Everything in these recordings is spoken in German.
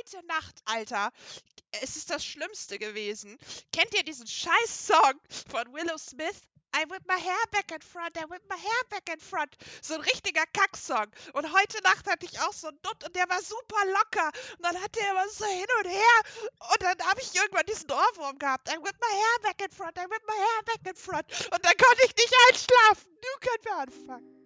heute Nacht, Alter, es ist das Schlimmste gewesen. Kennt ihr diesen Scheiß-Song von Willow Smith? I whip my hair back and front, I whip my hair back and front. So ein richtiger Kacksong. Und heute Nacht hatte ich auch so einen Dutt und der war super locker. Und dann hat der immer so hin und her. Und dann habe ich irgendwann diesen Ohrwurm gehabt. I whip my hair back and front, I whip my hair back and front. Und dann konnte ich nicht einschlafen. Nu können wir anfangen.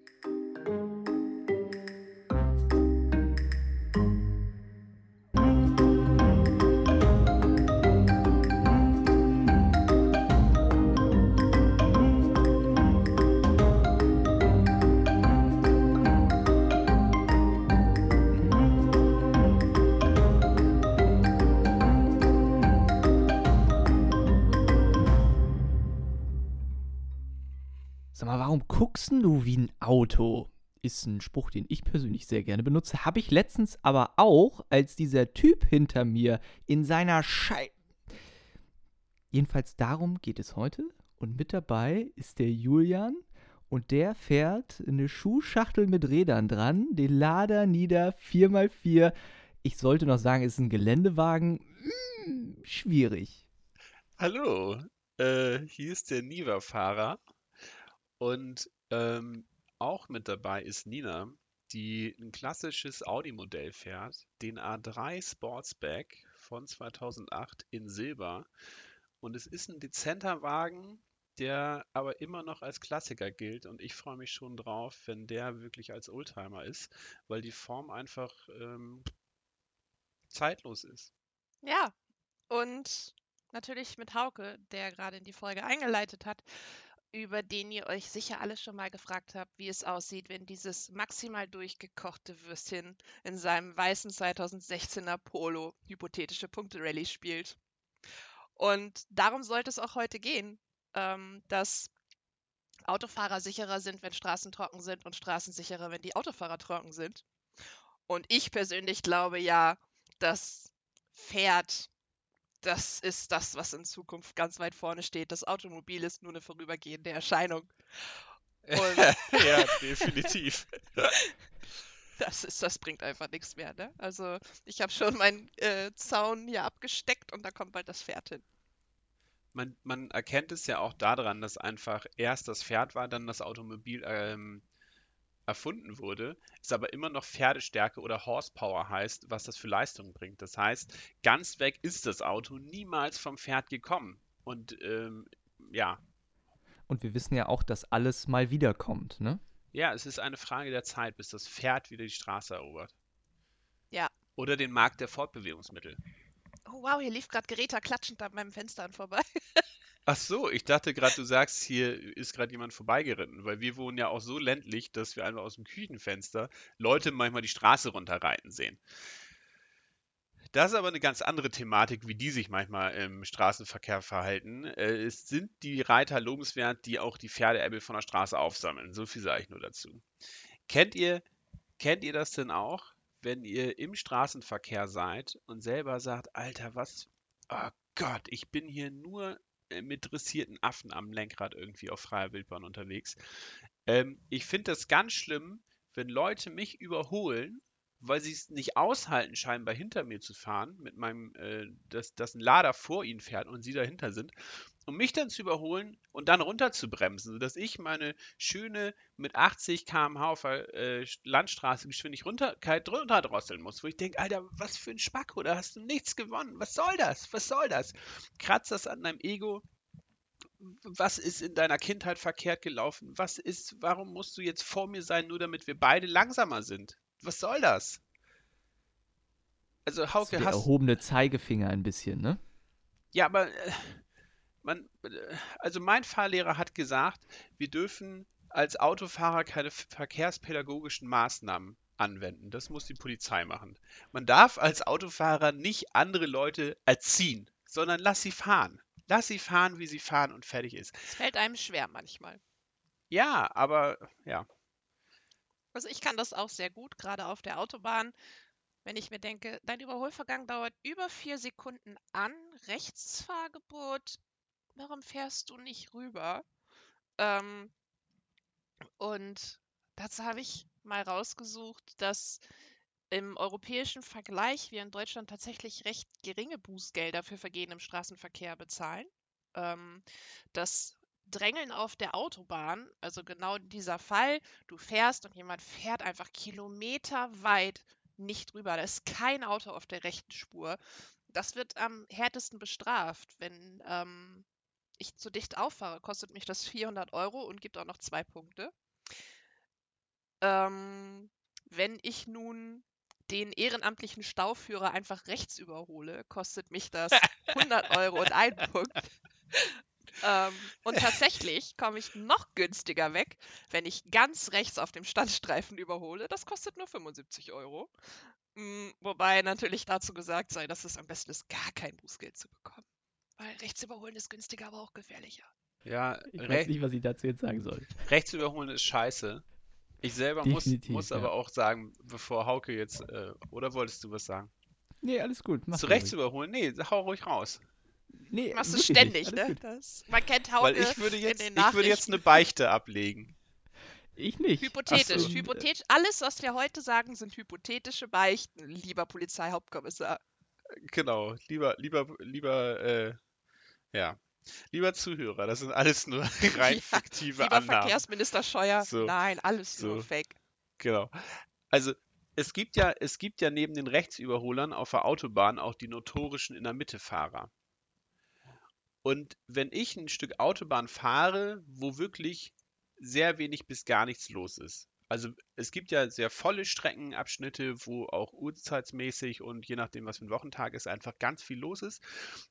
Sag mal, warum guckst du wie ein Auto? Ist ein Spruch, den ich persönlich sehr gerne benutze. Habe ich letztens aber auch, als dieser Typ hinter mir in seiner Schei. Jedenfalls darum geht es heute. Und mit dabei ist der Julian. Und der fährt eine Schuhschachtel mit Rädern dran, den Lader nieder 4x4. Ich sollte noch sagen, es ist ein Geländewagen. Hm, schwierig. Hallo, äh, hier ist der Niva-Fahrer und ähm, auch mit dabei ist Nina, die ein klassisches Audi-Modell fährt, den A3 Sportsback von 2008 in Silber. Und es ist ein dezenter Wagen, der aber immer noch als Klassiker gilt. Und ich freue mich schon drauf, wenn der wirklich als Oldtimer ist, weil die Form einfach ähm, zeitlos ist. Ja, und natürlich mit Hauke, der gerade in die Folge eingeleitet hat, über den ihr euch sicher alle schon mal gefragt habt, wie es aussieht, wenn dieses maximal durchgekochte Würstchen in seinem weißen 2016er Polo hypothetische Punkte-Rallye spielt. Und darum sollte es auch heute gehen, ähm, dass Autofahrer sicherer sind, wenn Straßen trocken sind und Straßen sicherer, wenn die Autofahrer trocken sind. Und ich persönlich glaube ja, das Pferd das ist das, was in Zukunft ganz weit vorne steht. Das Automobil ist nur eine vorübergehende Erscheinung. Ja, definitiv. das, ist, das bringt einfach nichts mehr. Ne? Also ich habe schon meinen äh, Zaun hier abgesteckt und da kommt bald das Pferd hin. Man, man erkennt es ja auch daran, dass einfach erst das Pferd war, dann das Automobil ähm, erfunden wurde, ist aber immer noch Pferdestärke oder Horsepower heißt, was das für Leistung bringt. Das heißt, ganz weg ist das Auto niemals vom Pferd gekommen. Und ähm, ja. Und wir wissen ja auch, dass alles mal wiederkommt, ne? Ja, es ist eine Frage der Zeit, bis das Pferd wieder die Straße erobert. Ja. Oder den Markt der Fortbewegungsmittel. Oh wow, hier lief gerade Geräter klatschend an meinem Fenster an vorbei. Ach so, ich dachte gerade, du sagst, hier ist gerade jemand vorbeigeritten, weil wir wohnen ja auch so ländlich, dass wir einfach aus dem Küchenfenster Leute manchmal die Straße runterreiten sehen. Das ist aber eine ganz andere Thematik, wie die sich manchmal im Straßenverkehr verhalten. Äh, es sind die Reiter lobenswert, die auch die Pferdeäppel von der Straße aufsammeln. So viel sage ich nur dazu. Kennt ihr, kennt ihr das denn auch, wenn ihr im Straßenverkehr seid und selber sagt, Alter, was, oh Gott, ich bin hier nur mit dressierten Affen am Lenkrad irgendwie auf freier Wildbahn unterwegs. Ähm, ich finde das ganz schlimm, wenn Leute mich überholen, weil sie es nicht aushalten, scheinbar hinter mir zu fahren, mit meinem, äh, dass, dass ein Lader vor ihnen fährt und sie dahinter sind, um mich dann zu überholen und dann runterzubremsen, sodass ich meine schöne mit 80 km/h auf der äh, Landstraße Geschwindigkeit runterdrosseln muss, wo ich denke, Alter, was für ein Spacko, da hast du nichts gewonnen, was soll das, was soll das? Kratzt das an deinem Ego, was ist in deiner Kindheit verkehrt gelaufen? Was ist, warum musst du jetzt vor mir sein, nur damit wir beide langsamer sind? Was soll das? Also Hauke, der hast erhobene Zeigefinger ein bisschen, ne? Ja, aber äh, man, also mein Fahrlehrer hat gesagt, wir dürfen als Autofahrer keine verkehrspädagogischen Maßnahmen anwenden. Das muss die Polizei machen. Man darf als Autofahrer nicht andere Leute erziehen, sondern lass sie fahren. Lass sie fahren, wie sie fahren und fertig ist. Es fällt einem schwer manchmal. Ja, aber ja. Also ich kann das auch sehr gut, gerade auf der Autobahn. Wenn ich mir denke, dein Überholvergang dauert über vier Sekunden an, Rechtsfahrgebot, warum fährst du nicht rüber? Ähm, und dazu habe ich mal rausgesucht, dass im europäischen Vergleich wir in Deutschland tatsächlich recht geringe Bußgelder für Vergehen im Straßenverkehr bezahlen. Ähm, das Drängeln auf der Autobahn, also genau dieser Fall, du fährst und jemand fährt einfach kilometerweit nicht drüber. Da ist kein Auto auf der rechten Spur. Das wird am härtesten bestraft. Wenn ähm, ich zu dicht auffahre, kostet mich das 400 Euro und gibt auch noch zwei Punkte. Ähm, wenn ich nun den ehrenamtlichen Stauführer einfach rechts überhole, kostet mich das 100 Euro und ein Punkt. Ähm, und tatsächlich komme ich noch günstiger weg, wenn ich ganz rechts auf dem Standstreifen überhole. Das kostet nur 75 Euro. Mm, wobei natürlich dazu gesagt sei, dass es am besten ist, gar kein Bußgeld zu bekommen. Weil rechts überholen ist günstiger, aber auch gefährlicher. Ja, Ich weiß nicht, was ich dazu jetzt sagen soll. rechts überholen ist scheiße. Ich selber muss, Definitiv, muss ja. aber auch sagen, bevor Hauke jetzt, äh, oder wolltest du was sagen? Nee, alles gut. Mach Zu du rechts ruhig. überholen? Nee, hau ruhig raus. Nee, Machst du ständig, ne? Das, man kennt Hauke Weil ich würde in jetzt, den ich würde jetzt eine Beichte ablegen. Ich nicht. Hypothetisch, äh, hypothetisch. Alles, was wir heute sagen, sind hypothetische Beichten, lieber Polizeihauptkommissar. Genau, lieber, lieber, lieber, äh, ja. Lieber Zuhörer, das sind alles nur rein Ja, fiktive Lieber Annahmen. Verkehrsminister Scheuer. So. Nein, alles So. nur Fake. Genau. Also es gibt ja, es gibt ja neben den Rechtsüberholern auf der Autobahn auch die notorischen in der Mitte Fahrer. Und wenn ich ein Stück Autobahn fahre, wo wirklich sehr wenig bis gar nichts los ist. Also es gibt ja sehr volle Streckenabschnitte, wo auch uhrzeitsmäßig und je nachdem, was für ein Wochentag ist, einfach ganz viel los ist.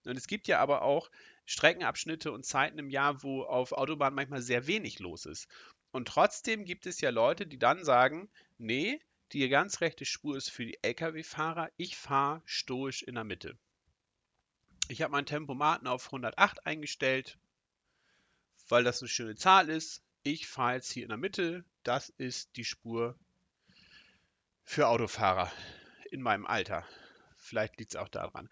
Und es gibt ja aber auch Streckenabschnitte und Zeiten im Jahr, wo auf Autobahnen manchmal sehr wenig los ist. Und trotzdem gibt es ja Leute, die dann sagen, nee, die ganz rechte Spur ist für die Lkw-Fahrer, ich fahre stoisch in der Mitte. Ich habe meinen Tempomaten auf 108 eingestellt, weil das eine schöne Zahl ist. Ich fahre jetzt hier in der Mitte, das ist die Spur für Autofahrer in meinem Alter. Vielleicht liegt es auch daran.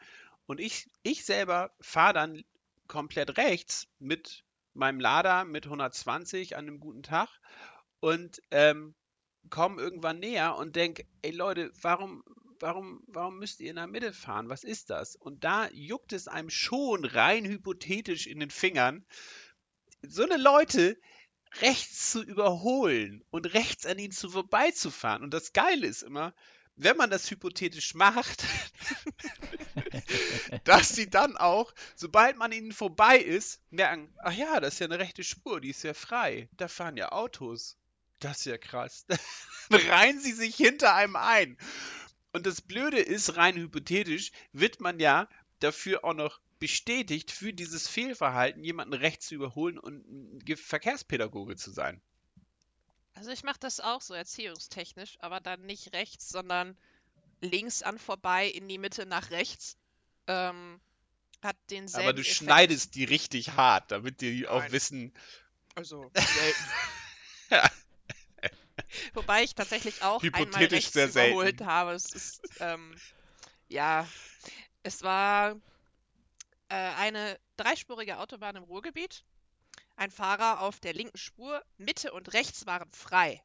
Und ich, ich selber fahre dann komplett rechts mit meinem Lader mit 120 an einem guten Tag und ähm, komme irgendwann näher und denke, ey Leute, warum, warum, warum müsst ihr in der Mitte fahren? Was ist das? Und da juckt es einem schon rein hypothetisch in den Fingern, so eine Leute rechts zu überholen und rechts an ihnen zu vorbeizufahren. Und das Geile ist immer, wenn man das hypothetisch macht, dass sie dann auch, sobald man ihnen vorbei ist, merken, ach ja, das ist ja eine rechte Spur, die ist ja frei. Da fahren ja Autos. Das ist ja krass. Dann reihen sie sich hinter einem ein. Und das Blöde ist, rein hypothetisch, wird man ja dafür auch noch bestätigt, für dieses Fehlverhalten jemanden rechts zu überholen und ein Verkehrspädagoge zu sein. Also ich mache das auch so erziehungstechnisch, aber dann nicht rechts, sondern links an vorbei in die Mitte nach rechts. Ähm, hat denselben Aber du Effekt. schneidest die richtig hart, damit die auch Nein. wissen, Also Wobei ich tatsächlich auch einmal rechts sehr selten. überholt habe. Es ist, ähm, ja, es war äh, eine dreispurige Autobahn im Ruhrgebiet. Ein Fahrer auf der linken Spur, Mitte und rechts waren frei.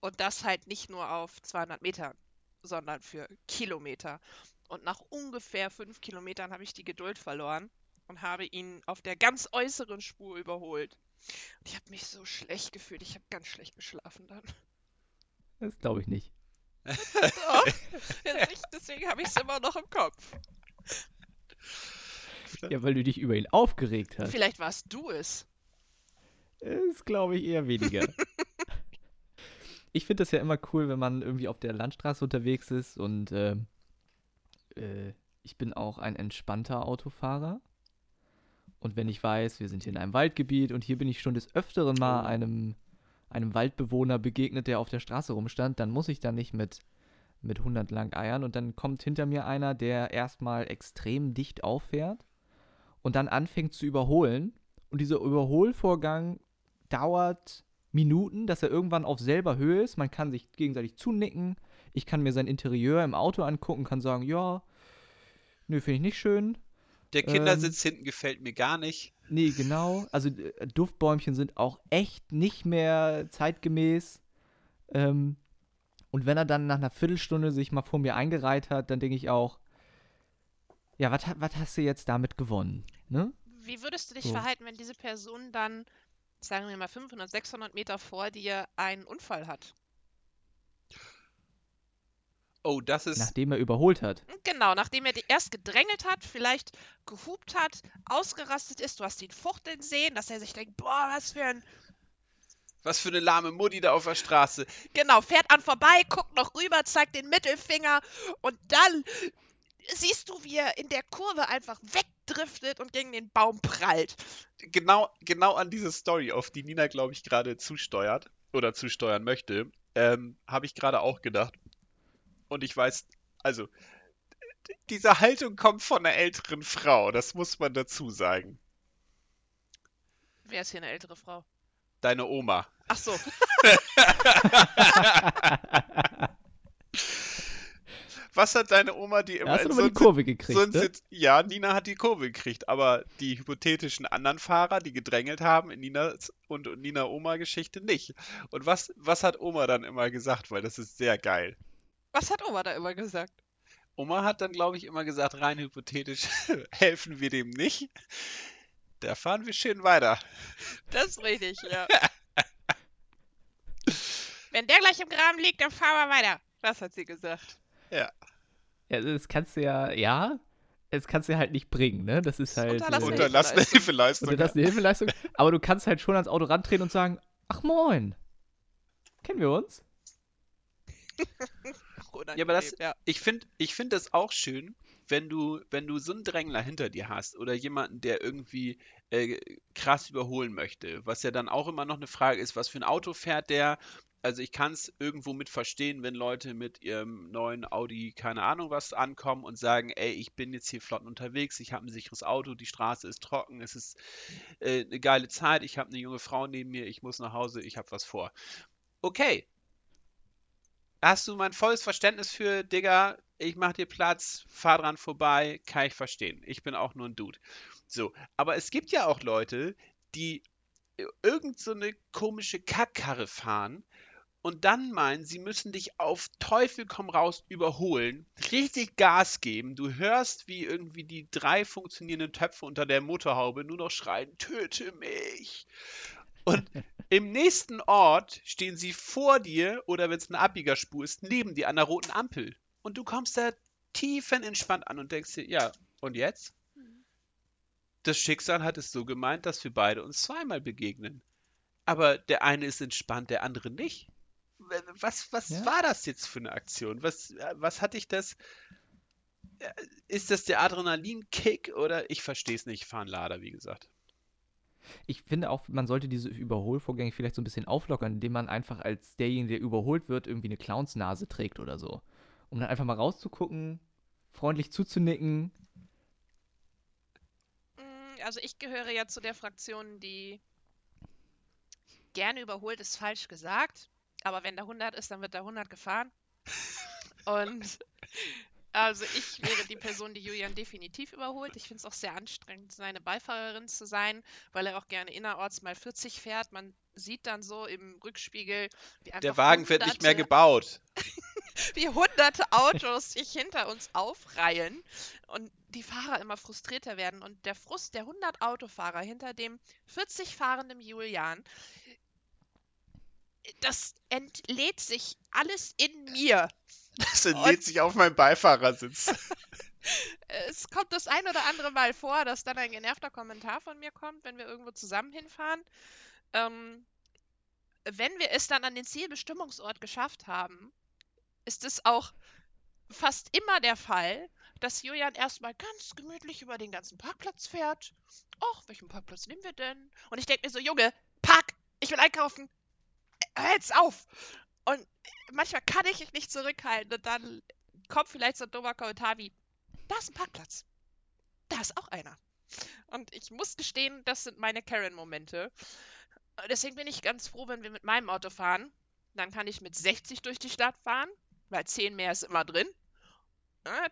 Und das halt nicht nur auf 200 Metern, sondern für Kilometer. Und nach ungefähr fünf Kilometern habe ich die Geduld verloren und habe ihn auf der ganz äußeren Spur überholt. Und ich habe mich so schlecht gefühlt. Ich habe ganz schlecht geschlafen dann. Das glaube ich nicht. Doch. Deswegen habe ich es immer noch im Kopf. Ja, weil du dich über ihn aufgeregt hast. Vielleicht warst du es. Das glaube ich eher weniger. ich finde das ja immer cool, wenn man irgendwie auf der Landstraße unterwegs ist und ähm, äh, ich bin auch ein entspannter Autofahrer. Und wenn ich weiß, wir sind hier in einem Waldgebiet und hier bin ich schon des Öfteren mal Oh. einem, einem Waldbewohner begegnet, der auf der Straße rumstand, dann muss ich da nicht mit, mit 100 lang eiern und dann kommt hinter mir einer, der erstmal extrem dicht auffährt und dann anfängt zu überholen. Und dieser Überholvorgang dauert Minuten, dass er irgendwann auf selber Höhe ist. Man kann sich gegenseitig zunicken. Ich kann mir sein Interieur im Auto angucken, kann sagen, ja, nö, finde ich nicht schön. der Kindersitz hinten gefällt mir gar nicht. Nee, genau. Also äh, Duftbäumchen sind auch echt nicht mehr zeitgemäß. Ähm, Und wenn er dann nach einer Viertelstunde sich mal vor mir eingereiht hat, dann denke ich auch, ja, was hast du jetzt damit gewonnen? Ne? Wie würdest du dich So. verhalten, wenn diese Person dann, sagen wir mal 500, 600 Meter vor dir einen Unfall hat? Oh, das ist. Nachdem er überholt hat. Genau, nachdem er die erst gedrängelt hat, vielleicht gehupt hat, ausgerastet ist, du hast ihn fuchteln sehen, dass er sich denkt, boah, was für ein... Was für eine lahme Mutti da auf der Straße. Genau, fährt an vorbei, guckt noch rüber, zeigt den Mittelfinger und dann siehst du, wie er in der Kurve einfach wegdriftet und gegen den Baum prallt. Genau, genau an diese Story, auf die Nina, glaube ich, gerade zusteuert oder zusteuern möchte, ähm, habe ich gerade auch gedacht. Und ich weiß, also, diese Haltung kommt von einer älteren Frau, das muss man dazu sagen. Wer ist hier eine ältere Frau? Deine Oma. Ach so, Was hat deine Oma, die immer hast du so die Kurve gekriegt, so ne? Ja, Nina hat die Kurve gekriegt, aber die hypothetischen anderen Fahrer, die gedrängelt haben in Ninas und, und Nina-Oma-Geschichte nicht. Und was, was hat Oma dann immer gesagt? Weil das ist sehr geil. was hat Oma da immer gesagt? Oma hat dann, glaube ich, immer gesagt, rein hypothetisch helfen wir dem nicht. Da fahren wir schön weiter. Das ist richtig, ja. Wenn der gleich im Graben liegt, dann fahren wir weiter. Das hat sie gesagt. Ja, das kannst du ja, ja, das kannst du ja halt nicht bringen, ne? Das ist halt. Unterlassene äh, Unterlassene Hilfeleistung. Und das ist eine Hilfeleistung. Aber du kannst halt schon ans Auto rantreten und sagen, ach moin, kennen wir uns? Ja, aber das- ja. Ich finde ich find das auch schön, wenn du, wenn du so einen Drängler hinter dir hast oder jemanden, der irgendwie äh, krass überholen möchte, was ja dann auch immer noch eine Frage ist, was für ein Auto fährt der? Also ich kann es irgendwo mit verstehen, wenn Leute mit ihrem neuen Audi, keine Ahnung was, ankommen und sagen, ey, ich bin jetzt hier flott unterwegs, ich habe ein sicheres Auto, die Straße ist trocken, es ist äh, eine geile Zeit, ich habe eine junge Frau neben mir, ich muss nach Hause, ich habe was vor. Okay, hast du mein volles Verständnis für, Digga, ich mach dir Platz, fahr dran vorbei, kann ich verstehen. Ich bin auch nur ein Dude. So, aber es gibt ja auch Leute, die irgend so eine komische Kackkarre fahren und dann meinen, sie müssen dich auf Teufel komm raus überholen, richtig Gas geben. Du hörst, wie irgendwie die drei funktionierenden Töpfe unter der Motorhaube nur noch schreien, töte mich. Und im nächsten Ort stehen sie vor dir oder wenn es eine Abbiegerspur ist, neben dir an der roten Ampel. Und du kommst da tiefenentspannt an und denkst dir, ja, und jetzt? Das Schicksal hat es so gemeint, dass wir beide uns zweimal begegnen. Aber der eine ist entspannt, der andere nicht. Was, was Ja. war das jetzt für eine Aktion? Was, was hat dich das. äh, Ist das der Adrenalinkick oder ich verstehe es nicht, fahren Lader, wie gesagt. Ich finde auch, man sollte diese Überholvorgänge vielleicht so ein bisschen auflockern, indem man einfach als derjenige, der überholt wird, irgendwie eine Clownsnase trägt oder so. Um dann einfach mal rauszugucken, freundlich zuzunicken. Mm, Also ich gehöre ja zu der Fraktion, die gerne überholt, ist falsch gesagt. Aber wenn da 100 ist, dann wird da 100 gefahren. Und also ich wäre die Person, die Julian definitiv überholt. Ich finde es auch sehr anstrengend, seine Beifahrerin zu sein, weil er auch gerne innerorts mal 40 fährt. Man sieht dann so im Rückspiegel, wie einfach Der Wagen wird nicht mehr gebaut. wie hunderte Autos sich hinter uns aufreihen und die Fahrer immer frustrierter werden. Und der Frust der 100 Autofahrer hinter dem 40 fahrenden Julian, das entlädt sich alles in mir. Das entlädt sich auf meinem Beifahrersitz. Es kommt das ein oder andere Mal vor, dass dann ein genervter Kommentar von mir kommt, wenn wir irgendwo zusammen hinfahren. Ähm, wenn wir es dann an den Zielbestimmungsort geschafft haben, ist es auch fast immer der Fall, dass Julian erstmal ganz gemütlich über den ganzen Parkplatz fährt. Och, welchen Parkplatz nehmen wir denn? Und ich denke mir so, Junge, park! Ich will einkaufen! Jetzt auf! Und manchmal kann ich mich nicht zurückhalten und dann kommt vielleicht so ein dummer Kommentar wie, da ist ein Parkplatz. Da ist auch einer. Und ich muss gestehen, das sind meine Karen-Momente. Deswegen bin ich ganz froh, wenn wir mit meinem Auto fahren. Dann kann ich mit 60 durch die Stadt fahren, weil 10 mehr ist immer drin. Äh,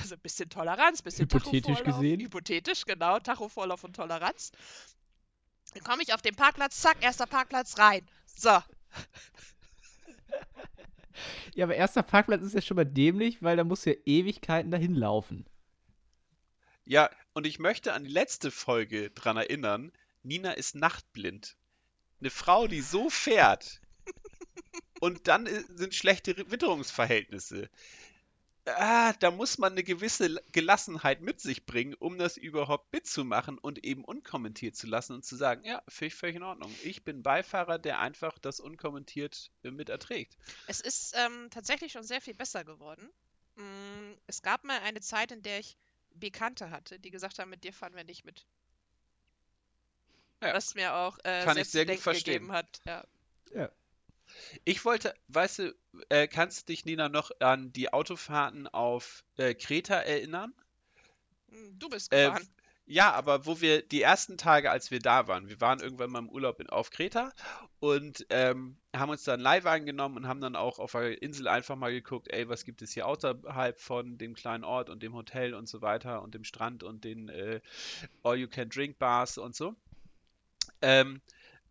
Also ein bisschen Toleranz, bisschen Hypothetisch gesehen. Hypothetisch, genau. Tachovorlauf und Toleranz. Dann komme ich auf den Parkplatz, zack, erster Parkplatz rein. So. Ja, aber erster Parkplatz ist ja schon mal dämlich, weil da musst du ja Ewigkeiten dahin laufen. Ja, und ich möchte an die letzte Folge dran erinnern. Nina ist nachtblind. Eine Frau, die so fährt und dann sind schlechte Witterungsverhältnisse. Ah, da muss man eine gewisse Gelassenheit mit sich bringen, um das überhaupt mitzumachen und eben unkommentiert zu lassen und zu sagen, ja, finde ich völlig in Ordnung. Ich bin Beifahrer, der einfach das unkommentiert äh, mit erträgt. Es ist ähm, tatsächlich schon sehr viel besser geworden. Mm, Es gab mal eine Zeit, in der ich Bekannte hatte, die gesagt haben, mit dir fahren wir nicht mit. Ja. Was mir auch äh, Kann ich sehr gut verstehen. gegeben hat. Ja. Ja. Ich wollte, weißt du, äh, kannst du dich, Nina, noch an die Autofahrten auf äh, Kreta erinnern? Mm, Du bist Äh, gefahren. Ja, aber wo wir die ersten Tage, als wir da waren, wir waren irgendwann mal im Urlaub in, auf Kreta und ähm, haben uns dann einen Leihwagen genommen und haben dann auch auf der Insel einfach mal geguckt, ey, was gibt es hier außerhalb von dem kleinen Ort und dem Hotel und so weiter und dem Strand und den äh, All-You-Can-Drink-Bars und so. Ähm,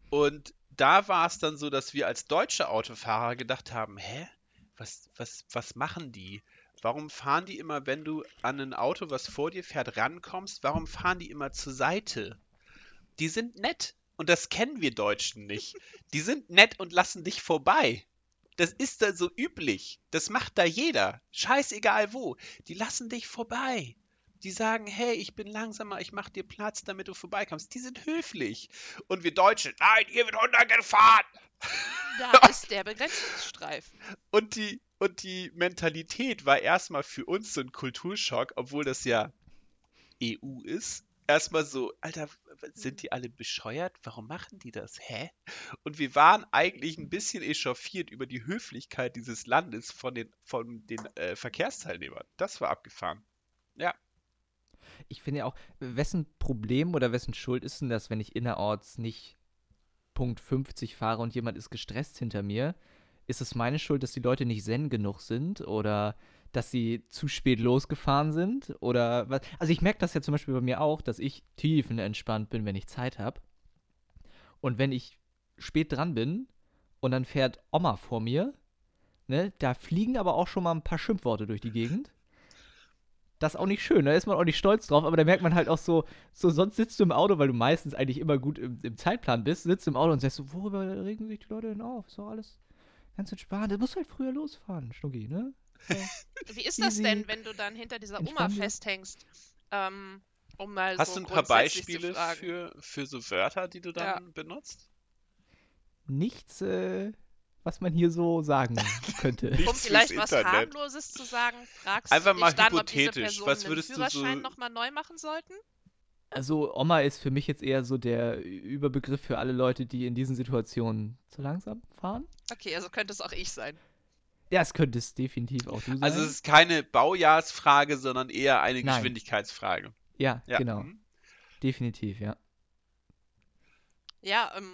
und da war es dann so, dass wir als deutsche Autofahrer gedacht haben, hä, was, was, was machen die? Warum fahren die immer, wenn du an ein Auto, was vor dir fährt, rankommst, warum fahren die immer zur Seite? Die sind nett. Und das kennen wir Deutschen nicht. Die sind nett und lassen dich vorbei. Das ist da so üblich. Das macht da jeder. Scheißegal wo. Die lassen dich vorbei. Die sagen, hey, ich bin langsamer, ich mach dir Platz, damit du vorbeikommst. Die sind höflich. Und wir Deutschen, nein, hier wird runtergefahren. Da ist der Begrenzungsstreifen. Und die, und die Mentalität war erstmal für uns so ein Kulturschock, obwohl das ja EU ist. Erstmal so, Alter, sind die alle bescheuert? Warum machen die das? Hä? Und wir waren eigentlich ein bisschen echauffiert über die Höflichkeit dieses Landes von den, von den äh, Verkehrsteilnehmern. Das war abgefahren. Ja. Ich finde ja auch, wessen Problem oder wessen Schuld ist denn das, wenn ich innerorts nicht Punkt 50 fahre und jemand ist gestresst hinter mir? Ist es meine Schuld, dass die Leute nicht zen genug sind oder dass sie zu spät losgefahren sind? Oder was? Also ich merke das ja zum Beispiel bei mir auch, dass ich tiefenentspannt bin, wenn ich Zeit habe. Und wenn ich spät dran bin und dann fährt Oma vor mir, ne, da fliegen aber auch schon mal ein paar Schimpfworte durch die Gegend. Das ist auch nicht schön, da ist man auch nicht stolz drauf, aber da merkt man halt auch so, so sonst sitzt du im Auto, weil du meistens eigentlich immer gut im, im Zeitplan bist, sitzt im Auto und sagst so, worüber regen sich die Leute denn auf? Ist doch alles ganz entspannt. Du musst halt früher losfahren, Schnucki, ne? So. Wie ist das Easy. denn, wenn du dann hinter dieser Oma festhängst? Ähm, um mal Hast so du ein paar Beispiele für, für so Wörter, die du dann Ja. benutzt? Nichts, äh, was man hier so sagen könnte. Um vielleicht was Internet. harmloses zu sagen, fragst Einfach du mal dich dann, ob diese hypothetisch. Personen Was den würdest du so- Führerschein nochmal neu machen sollten? Also Oma ist für mich jetzt eher so der Überbegriff für alle Leute, die in diesen Situationen zu langsam fahren. Okay, also könnte es auch ich sein. Ja, es könnte es definitiv auch du sein. Also es ist keine Baujahrsfrage, sondern eher eine Nein. Geschwindigkeitsfrage. ja, Ja. genau. mhm. Definitiv, ja. Ja, ähm,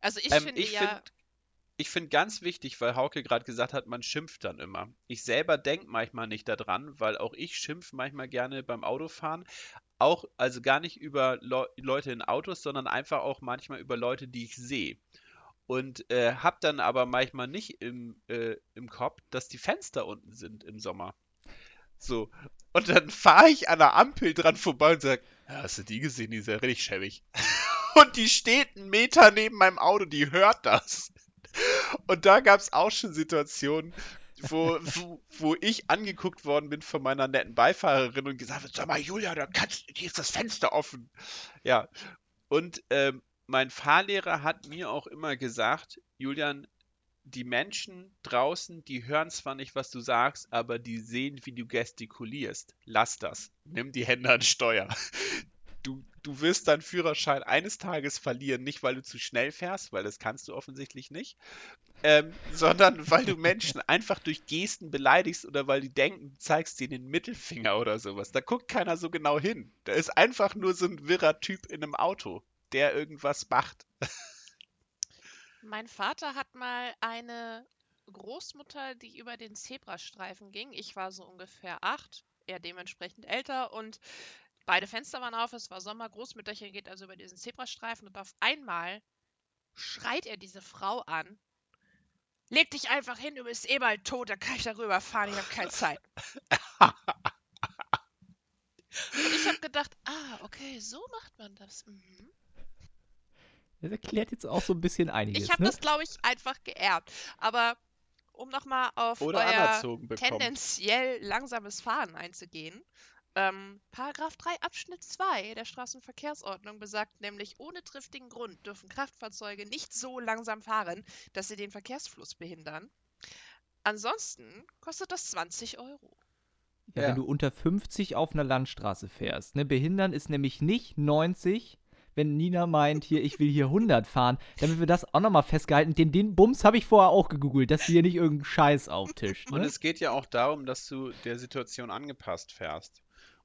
also ich Ähm, finde ich ja, find- Ich finde ganz wichtig, weil Hauke gerade gesagt hat, man schimpft dann immer. Ich selber denke manchmal nicht daran, weil auch ich schimpfe manchmal gerne beim Autofahren. Auch, also gar nicht über Leu Leute in Autos, sondern einfach auch manchmal über Leute, die ich sehe. Und äh, hab dann aber manchmal nicht im, äh, im Kopf, dass die Fenster unten sind im Sommer. So. Und dann fahre ich an der Ampel dran vorbei und sage, ja, hast du die gesehen? Die ist ja richtig schäbig. Und die steht einen Meter neben meinem Auto, die hört das. Und da gab es auch schon Situationen, wo, wo, wo ich angeguckt worden bin von meiner netten Beifahrerin und gesagt habe, sag mal, Julia, da kannst, hier ist das Fenster offen. Ja. Und ähm, mein Fahrlehrer hat mir auch immer gesagt, Julian, die Menschen draußen, die hören zwar nicht, was du sagst, aber die sehen, wie du gestikulierst. Lass das. Nimm die Hände an Steuer. Du, du wirst deinen Führerschein eines Tages verlieren, nicht weil du zu schnell fährst, weil das kannst du offensichtlich nicht, ähm, sondern weil du Menschen einfach durch Gesten beleidigst oder weil die denken, du zeigst denen den Mittelfinger oder sowas. Da guckt keiner so genau hin. Da ist einfach nur so ein wirrer Typ in einem Auto, der irgendwas macht. mein Vater hat mal eine Großmutter, die über den Zebrastreifen ging. Ich war so ungefähr acht, er dementsprechend älter und beide Fenster waren auf, es war Sommer, Großmütterchen geht also über diesen Zebrastreifen und auf einmal schreit er diese Frau an leg dich einfach hin, du bist eh bald tot, dann kann ich darüber fahren, ich habe keine Zeit. Und ich habe gedacht, ah, okay, so macht man das. Mhm. Das erklärt jetzt auch so ein bisschen einiges. Ich habe ne? das, glaube ich, einfach geerbt. Aber um nochmal auf Oder euer tendenziell langsames Fahren einzugehen. Ähm, Paragraph 3 Abschnitt 2 der Straßenverkehrsordnung besagt nämlich, ohne triftigen Grund dürfen Kraftfahrzeuge nicht so langsam fahren, dass sie den Verkehrsfluss behindern. Ansonsten kostet das 20 Euro. Ja, Ja. wenn du unter 50 auf einer Landstraße fährst. Ne? Behindern ist nämlich nicht 90, wenn Nina meint, hier, ich will hier 100 fahren, damit wir das auch nochmal festgehalten. Den, den Bums habe ich vorher auch gegoogelt, dass hier nicht irgendein Scheiß auftischt. Und Ne? es geht ja auch darum, dass du der Situation angepasst fährst.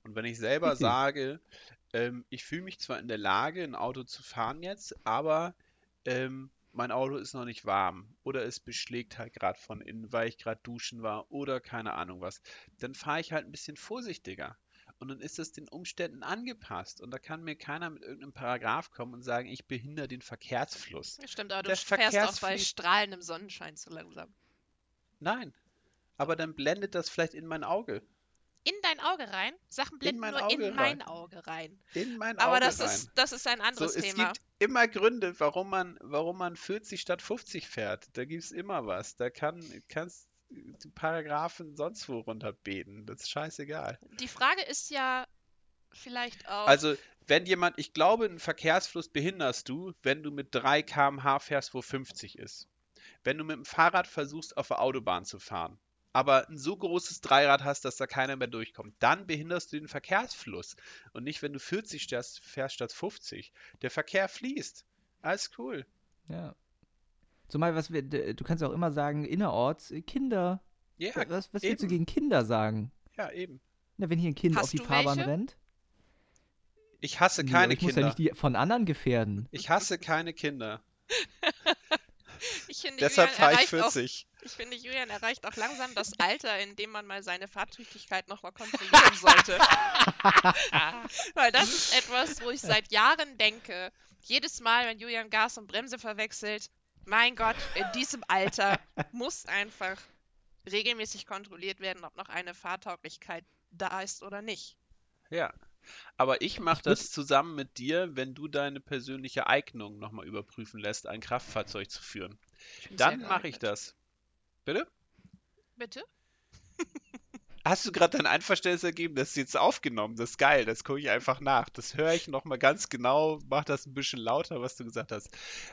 Und wenn ich selber sage, ähm, ich fühle mich zwar in der Lage, ein Auto zu fahren jetzt, aber ähm, mein Auto ist noch nicht warm oder es beschlägt halt gerade von innen, weil ich gerade duschen war oder keine Ahnung was, dann fahre ich halt ein bisschen vorsichtiger. Und dann ist es den Umständen angepasst. Und da kann mir keiner mit irgendeinem Paragraph kommen und sagen, ich behindere den Verkehrsfluss. Stimmt, aber du Der fährst auch bei strahlendem Sonnenschein zu langsam. Nein. Aber dann blendet das vielleicht in mein Auge. In dein Auge rein? Sachen blenden mein nur Auge in mein Auge rein. In mein Aber Auge das rein. ist, das ist ein So, anderes es Thema. gibt immer Gründe, warum man, warum man 40 statt 50 fährt. Da gibt es immer was. Da kann, kannst Paragraphen sonst wo runterbeten. Das ist scheißegal. Die Frage ist ja vielleicht auch. Also, wenn jemand, ich glaube, einen Verkehrsfluss behinderst du, wenn du mit 3 km/h fährst, wo 50 ist. Wenn du mit dem Fahrrad versuchst, auf der Autobahn zu fahren, aber ein so großes Dreirad hast, dass da keiner mehr durchkommt, dann behinderst du den Verkehrsfluss. Und nicht, wenn du 40 fährst, fährst statt 50. Der Verkehr fließt. Alles cool. Ja. Zumal, was wir, du kannst ja auch immer sagen, innerorts, äh, Kinder. Ja, was was willst du gegen Kinder sagen? ja, eben. Na, wenn hier ein Kind Hast auf die Fahrbahn welche? rennt? Ich hasse Nee, keine aber ich muss ja Kinder. nicht die von anderen gefährden. Ich hasse keine Kinder. ich finde, Deshalb Julian fahre ich erreicht auch 40. Ich finde, Julian erreicht auch langsam das Alter, in dem man mal seine Fahrtüchtigkeit nochmal kontrollieren sollte. Weil das ist etwas, wo ich seit Jahren denke, jedes Mal, wenn Julian Gas und Bremse verwechselt, mein Gott, in diesem Alter muss einfach regelmäßig kontrolliert werden, ob noch eine Fahrtauglichkeit da ist oder nicht. Ja. Aber ich mache das zusammen mit dir, wenn du deine persönliche Eignung nochmal überprüfen lässt, ein Kraftfahrzeug zu führen. Dann mache ich das. Bitte? Bitte? Hast du gerade dein Einverständnis ergeben? Das ist jetzt aufgenommen. Das ist geil. Das gucke ich einfach nach. Das höre ich nochmal ganz genau. Mach das ein bisschen lauter, was du gesagt hast.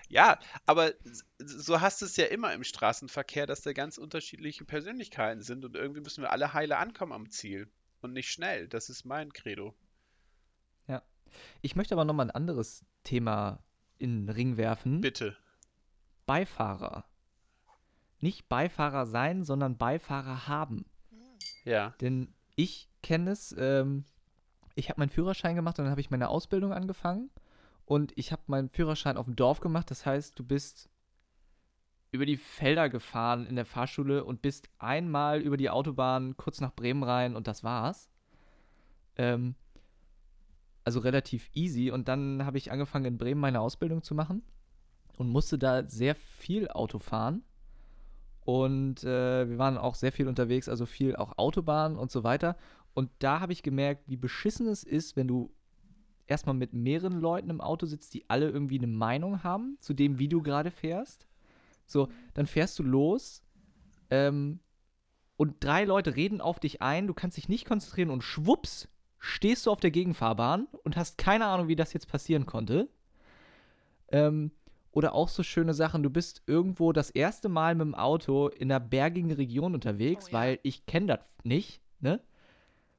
Ja, aber so hast du es ja immer im Straßenverkehr, dass da ganz unterschiedliche Persönlichkeiten sind und irgendwie müssen wir alle heile ankommen am Ziel. Und nicht schnell. Das ist mein Credo. Ich möchte aber nochmal ein anderes Thema in den Ring werfen. Bitte. Beifahrer. Nicht Beifahrer sein, sondern Beifahrer haben. Ja. Denn ich kenne es, ähm, ich habe meinen Führerschein gemacht und dann habe ich meine Ausbildung angefangen. Und ich habe meinen Führerschein auf dem Dorf gemacht. Das heißt, du bist über die Felder gefahren in der Fahrschule und bist einmal über die Autobahn kurz nach Bremen rein und das war's. Ähm, also relativ easy. Und dann habe ich angefangen, in Bremen meine Ausbildung zu machen und musste da sehr viel Auto fahren. Und äh, wir waren auch sehr viel unterwegs, also viel auch Autobahn und so weiter. Und da habe ich gemerkt, wie beschissen es ist, wenn du erstmal mit mehreren Leuten im Auto sitzt, die alle irgendwie eine Meinung haben zu dem, wie du gerade fährst. So, dann fährst du los ähm, und drei Leute reden auf dich ein, du kannst dich nicht konzentrieren und schwupps stehst du auf der Gegenfahrbahn und hast keine Ahnung, wie das jetzt passieren konnte. Ähm, oder auch so schöne Sachen, du bist irgendwo das erste Mal mit dem Auto in einer bergigen Region unterwegs, Oh ja. weil ich kenne das nicht, ne?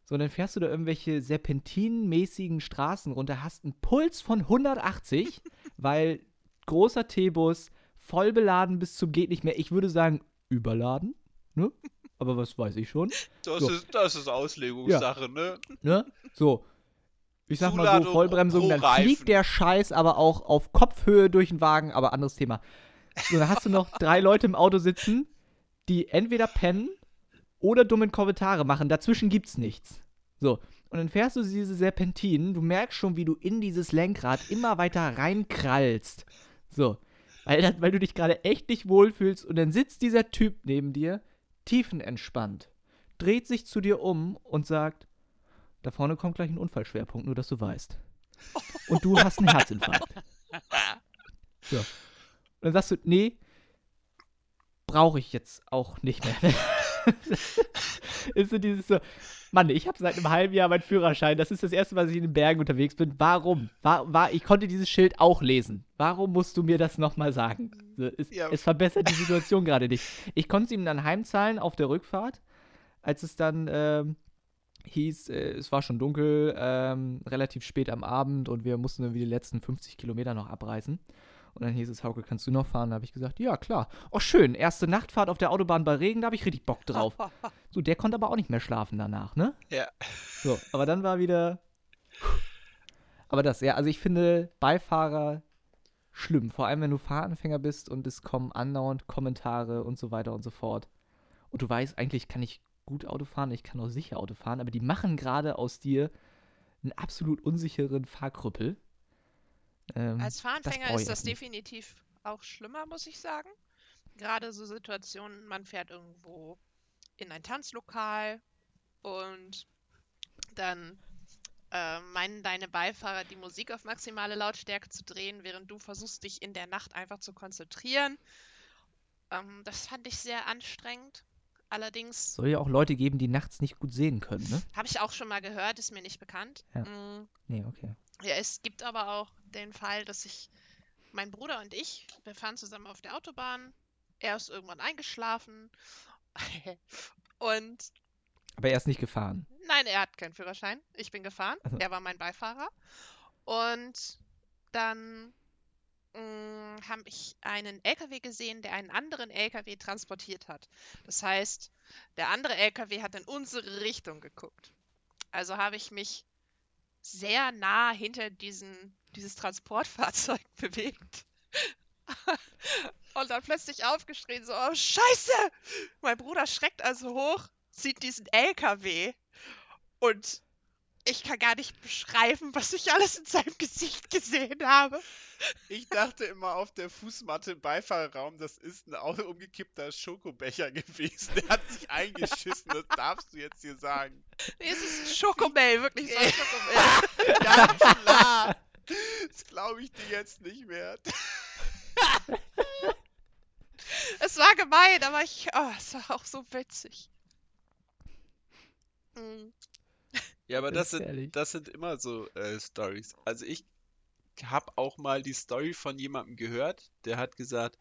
So, dann fährst du da irgendwelche serpentinenmäßigen Straßen runter, hast einen Puls von 180, weil großer T-Bus, voll beladen bis zum geht nicht mehr. Ich würde sagen, überladen, ne? Aber was weiß ich schon, Das, So. ist, das ist Auslegungssache, ne? ne? So. Ich sag mal so, Zuladung Vollbremsung, dann fliegt der Scheiß aber auch auf Kopfhöhe durch den Wagen, aber anderes Thema. So, dann hast du noch drei Leute im Auto sitzen, die entweder pennen oder dumme Kommentare machen. Dazwischen gibt's nichts. So. Und dann fährst du diese Serpentinen, du merkst schon, wie du in dieses Lenkrad immer weiter reinkrallst. So. weil, weil du dich gerade echt nicht wohlfühlst und dann sitzt dieser Typ neben dir, tiefenentspannt, dreht sich zu dir um und sagt, da vorne kommt gleich ein Unfallschwerpunkt, nur dass du weißt. Und du hast einen Herzinfarkt. So. Und dann sagst du, nee, brauche ich jetzt auch nicht mehr. ist so dieses so, Mann, ich habe seit einem halben Jahr meinen Führerschein. Das ist das erste Mal, dass ich in den Bergen unterwegs bin. Warum? War, war, ich konnte dieses Schild auch lesen. Warum musst du mir das nochmal sagen? So, es, Ja. es verbessert die Situation gerade nicht. Ich konnte es ihm dann heimzahlen auf der Rückfahrt, als es dann ähm, hieß, äh, es war schon dunkel, ähm, relativ spät am Abend und wir mussten irgendwie die letzten 50 Kilometer noch abreißen. Und dann hieß es, Hauke, kannst du noch fahren? Da habe ich gesagt, ja, klar. Oh, schön, erste Nachtfahrt auf der Autobahn bei Regen, da habe ich richtig Bock drauf. So, der konnte aber auch nicht mehr schlafen danach, ne? Ja. So, aber dann war wieder. Aber das, ja, also ich finde Beifahrer schlimm. Vor allem, wenn du Fahranfänger bist und es kommen andauernd Kommentare und so weiter und so fort. Und du weißt, eigentlich kann ich gut Auto fahren, ich kann auch sicher Auto fahren, aber die machen gerade aus dir einen absolut unsicheren Fahrkrüppel. Ähm, Als Fahranfänger ich ist das definitiv auch schlimmer, muss ich sagen. Gerade so Situationen, man fährt irgendwo in ein Tanzlokal und dann äh, meinen deine Beifahrer, die Musik auf maximale Lautstärke zu drehen, während du versuchst, dich in der Nacht einfach zu konzentrieren. Ähm, das fand ich sehr anstrengend. Allerdings soll ja auch Leute geben, die nachts nicht gut sehen können, ne? habe ich auch schon mal gehört, ist mir nicht bekannt. Ja. Mm, Nee, okay. Ja, es gibt aber auch den Fall, dass ich, mein Bruder und ich, wir fahren zusammen auf der Autobahn. Er ist irgendwann eingeschlafen. Und Aber er ist nicht gefahren. nein, er hat keinen Führerschein. Ich bin gefahren. Also. Er war mein Beifahrer. Und dann habe ich einen LKW gesehen, der einen anderen LKW transportiert hat. Das heißt, der andere LKW hat in unsere Richtung geguckt. Also habe ich mich sehr nah hinter diesen, dieses Transportfahrzeug bewegt. Und dann plötzlich aufgeschrien, so, oh Scheiße! Mein Bruder schreckt also hoch, sieht diesen LKW und ich kann gar nicht beschreiben, was ich alles in seinem Gesicht gesehen habe. Ich dachte immer auf der Fußmatte im Beifahrerraum, das ist ein umgekippter Schokobecher gewesen. Der hat sich eingeschissen, das darfst du jetzt hier sagen. Nee, es ist ein Schokomel, wirklich so ein Schokomel. Ja, klar. Das glaube ich dir jetzt nicht mehr. Es war gemein, aber ich, oh, es war auch so witzig. Mm. Ja, aber das Das sind, das sind immer so äh, Stories. Also ich habe auch mal die Story von jemandem gehört, der hat gesagt,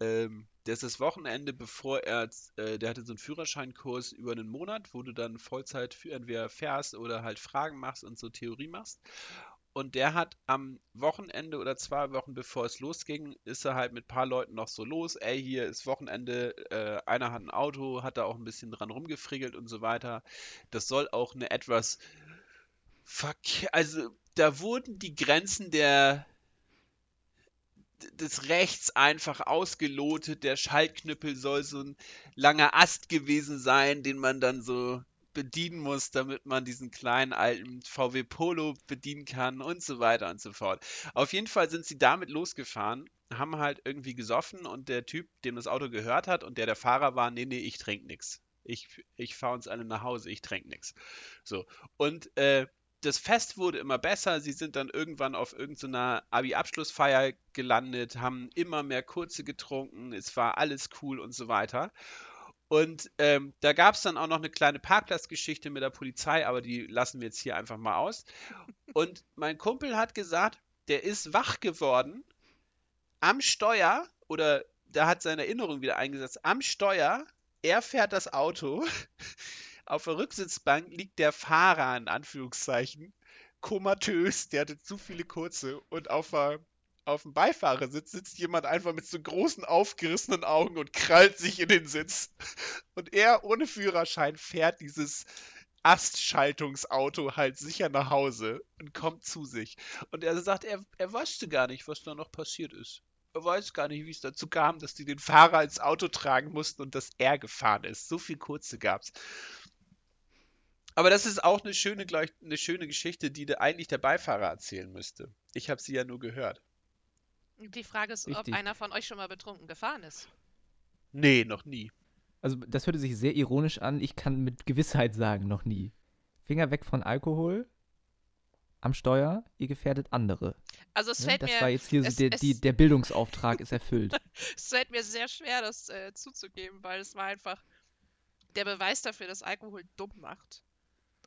ähm, der ist das Wochenende, bevor er, äh, der hatte so einen Führerscheinkurs über einen Monat, wo du dann Vollzeit für entweder fährst oder halt Fragen machst und so Theorie machst. Und der hat am Wochenende oder zwei Wochen bevor es losging, ist er halt mit ein paar Leuten noch so los. Ey, hier ist Wochenende, äh, einer hat ein Auto, hat da auch ein bisschen dran rumgefriegelt und so weiter. Das soll auch eine etwas Verkehr, also da wurden die Grenzen der des Rechts einfach ausgelotet. Der Schaltknüppel soll so ein langer Ast gewesen sein, den man dann so bedienen muss, damit man diesen kleinen alten VW Polo bedienen kann und so weiter und so fort. Auf jeden Fall sind sie damit losgefahren, haben halt irgendwie gesoffen und der Typ, dem das Auto gehört hat und der der Fahrer war, nee, nee, ich trink nix. Ich, ich fahre uns alle nach Hause, ich trink nix. So. Und äh, das Fest wurde immer besser. Sie sind dann irgendwann auf irgendeiner Abi-Abschlussfeier gelandet, haben immer mehr kurze getrunken. Es war alles cool und so weiter. Und ähm, da gab es dann auch noch eine kleine Parkplatzgeschichte mit der Polizei, aber die lassen wir jetzt hier einfach mal aus. Und mein Kumpel hat gesagt, der ist wach geworden am Steuer oder da hat seine Erinnerung wieder eingesetzt. Am Steuer, er fährt das Auto. Auf der Rücksitzbank liegt der Fahrer in Anführungszeichen komatös, der hatte zu viele kurze und auf der auf dem Beifahrersitz sitzt jemand einfach mit so großen aufgerissenen Augen und krallt sich in den Sitz. Und er ohne Führerschein fährt dieses Astschaltungsauto halt sicher nach Hause und kommt zu sich. Und er sagt, er, er wusste gar nicht, was da noch passiert ist. Er weiß gar nicht, wie es dazu kam, dass die den Fahrer ins Auto tragen mussten und dass er gefahren ist. So viel kurze gab's. Aber das ist auch eine schöne, gleich, eine schöne Geschichte, die eigentlich der Beifahrer erzählen müsste. Ich habe sie ja nur gehört. Die Frage ist, Richtig. ob einer von euch schon mal betrunken gefahren ist. Nee, noch nie. Also, das hörte sich sehr ironisch an. Ich kann mit Gewissheit sagen, noch nie. Finger weg von Alkohol am Steuer, ihr gefährdet andere. Also es Ne? fällt Das mir war jetzt hier so, es- der, es- die, der Bildungsauftrag ist erfüllt. Es fällt mir sehr schwer, das äh, zuzugeben, weil es war einfach der Beweis dafür, dass Alkohol dumm macht.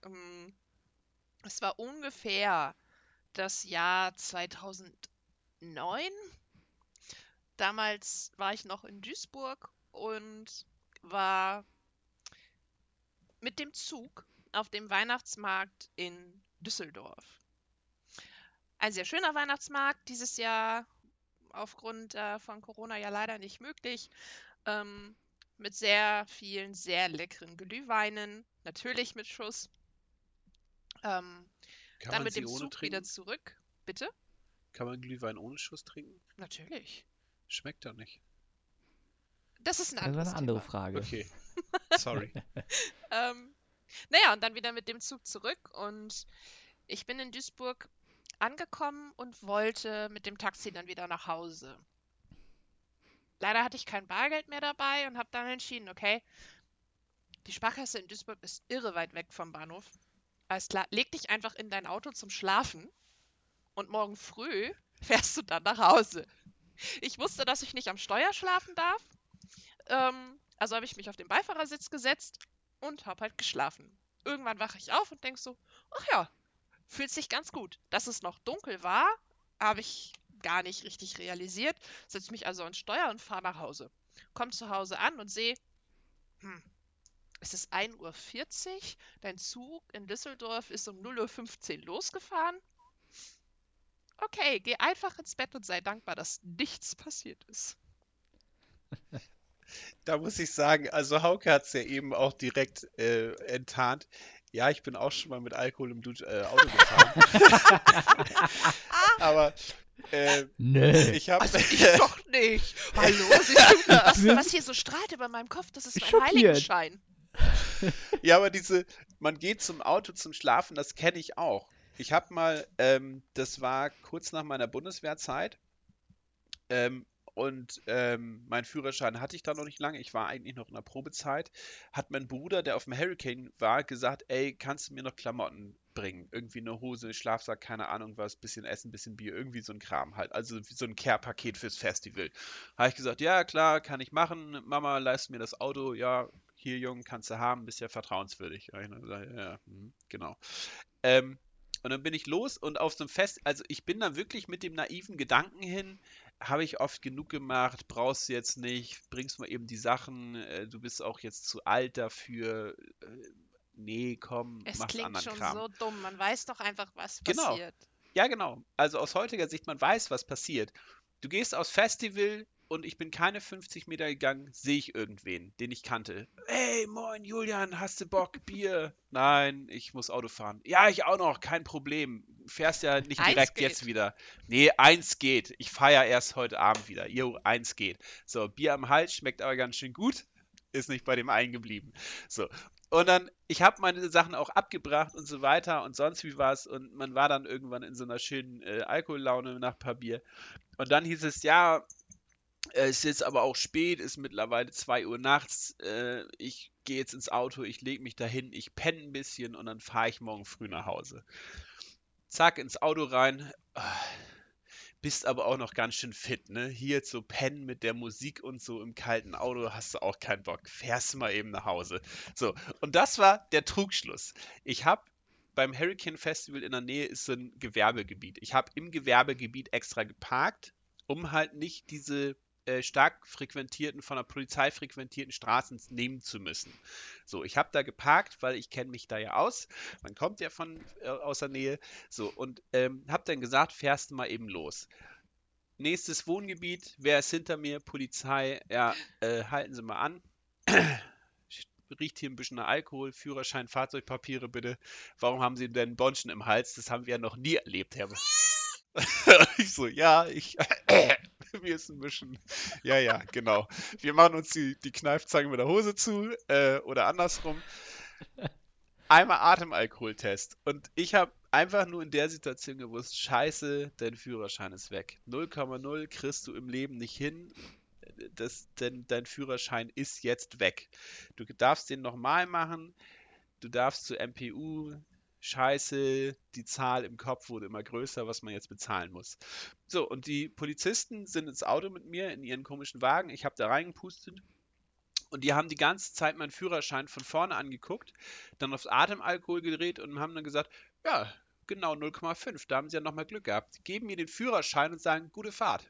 Ähm, es war ungefähr das Jahr 2009. Damals war ich noch in Duisburg und war mit dem Zug auf dem Weihnachtsmarkt in Düsseldorf. Ein sehr schöner Weihnachtsmarkt dieses Jahr aufgrund äh, von Corona ja leider nicht möglich. Ähm, mit sehr vielen, sehr leckeren Glühweinen, natürlich mit Schuss. Ähm, dann mit dem Zug wieder trinken? zurück. Bitte? Kann man Glühwein ohne Schuss trinken? Natürlich. Schmeckt doch nicht. Das ist ein Das war anderes eine andere Thema. Frage. Okay. Sorry. Ähm, naja, und dann wieder mit dem Zug zurück und ich bin in Duisburg angekommen und wollte mit dem Taxi dann wieder nach Hause. Leider hatte ich kein Bargeld mehr dabei und habe dann entschieden, okay, die Sparkasse in Duisburg ist irre weit weg vom Bahnhof. Alles klar, leg dich einfach in dein Auto zum Schlafen und morgen früh fährst du dann nach Hause. Ich wusste, dass ich nicht am Steuer schlafen darf. Ähm, also habe ich mich auf den Beifahrersitz gesetzt und habe halt geschlafen. Irgendwann wache ich auf und denke so, ach ja, fühlt sich ganz gut. Dass es noch dunkel war, habe ich gar nicht richtig realisiert. Setze mich also ans Steuer und fahre nach Hause. Komm zu Hause an und sehe, hm, es ist 1.40 Uhr, dein Zug in Düsseldorf ist um 0.15 Uhr losgefahren. Okay, geh einfach ins Bett und sei dankbar, dass nichts passiert ist. Da muss ich sagen, also Hauke hat es ja eben auch direkt äh, enttarnt. Ja, ich bin auch schon mal mit Alkohol im Du- äh, Auto gefahren. Aber äh, Nö. ich habe Also ich doch nicht. Hallo, siehst du, was, was hier so strahlt über meinem Kopf, das ist mein schockiert. Heiligenschein. Ja, aber diese, man geht zum Auto zum Schlafen, das kenne ich auch. Ich habe mal, ähm, das war kurz nach meiner Bundeswehrzeit ähm, und ähm, meinen Führerschein hatte ich da noch nicht lange. Ich war eigentlich noch in der Probezeit. Hat mein Bruder, der auf dem Hurricane war, gesagt, ey, kannst du mir noch Klamotten bringen? Irgendwie eine Hose, Schlafsack, keine Ahnung was, bisschen Essen, bisschen Bier, irgendwie so ein Kram halt. Also so ein Care-Paket fürs Festival. Habe ich gesagt, ja klar, kann ich machen. Mama, leist mir das Auto. Ja, hier Jungen, kannst du haben, bist ja vertrauenswürdig. Ja, ja, mhm, genau. Ähm, und dann bin ich los und auf so einem Fest, also ich bin da wirklich mit dem naiven Gedanken hin, habe ich oft genug gemacht, brauchst du jetzt nicht, bringst mal eben die Sachen, äh, du bist auch jetzt zu alt dafür. Äh, nee, komm, Es klingt anderen schon Kram. so dumm. Man weiß doch einfach, was Genau. passiert. Ja, genau. Also aus heutiger Sicht, man weiß, was passiert. Du gehst aufs Festival und ich bin keine 50 Meter gegangen, sehe ich irgendwen, den ich kannte. Hey, moin Julian, hast du Bock, Bier? Nein, ich muss Auto fahren. Ja, ich auch noch, kein Problem. Fährst ja nicht Eins direkt geht. jetzt wieder. Nee, eins geht. Ich feiere erst heute Abend wieder. Jo, eins geht. So, Bier am Hals schmeckt aber ganz schön gut. Ist nicht bei dem einen geblieben. So. Und dann, ich habe meine Sachen auch abgebracht und so weiter und sonst wie was. Und man war dann irgendwann in so einer schönen äh, Alkohollaune nach ein paar Bier. Und dann hieß es, ja, ist jetzt aber auch spät, ist mittlerweile 2 Uhr nachts. Äh, ich gehe jetzt ins Auto, ich lege mich dahin, ich penne ein bisschen und dann fahre ich morgen früh nach Hause. Zack, ins Auto rein. Ah, Bist aber auch noch ganz schön fit, ne? Hier so pennen mit der Musik und so im kalten Auto hast du auch keinen Bock. Fährst mal eben nach Hause. So, und das war der Trugschluss. Ich habe beim Hurricane Festival in der Nähe ist so ein Gewerbegebiet. Ich habe im Gewerbegebiet extra geparkt, um halt nicht diese äh, stark frequentierten, von der Polizei frequentierten Straßen nehmen zu müssen. So, ich habe da geparkt, weil ich kenne mich da ja aus. Man kommt ja von äh, aus der Nähe. So, und ähm, habe dann gesagt, fährst du mal eben los. Nächstes Wohngebiet, wer ist hinter mir? Polizei. Ja, äh, halten Sie mal an. Riecht hier ein bisschen nach Alkohol, Führerschein, Fahrzeugpapiere bitte. Warum haben Sie denn Bonschen im Hals? Das haben wir ja noch nie erlebt, Herr. ich so, ja, ich. ist ein bisschen. Ja, ja, genau. Wir machen uns die, die Kneifzange mit der Hose zu äh, oder andersrum. Einmal Atemalkoholtest. Und ich habe einfach nur in der Situation gewusst, scheiße, dein Führerschein ist weg. 0,0 kriegst du im Leben nicht hin. Das, denn dein Führerschein ist jetzt weg. Du darfst den nochmal machen. Du darfst zu MPU. Scheiße, die Zahl im Kopf wurde immer größer, was man jetzt bezahlen muss. So, und die Polizisten sind ins Auto mit mir in ihren komischen Wagen. Ich habe da reingepustet. Und die haben die ganze Zeit meinen Führerschein von vorne angeguckt, dann aufs Atemalkohol gedreht und haben dann gesagt, ja, genau 0,5. Da haben sie ja nochmal Glück gehabt. Die geben mir den Führerschein und sagen, gute Fahrt.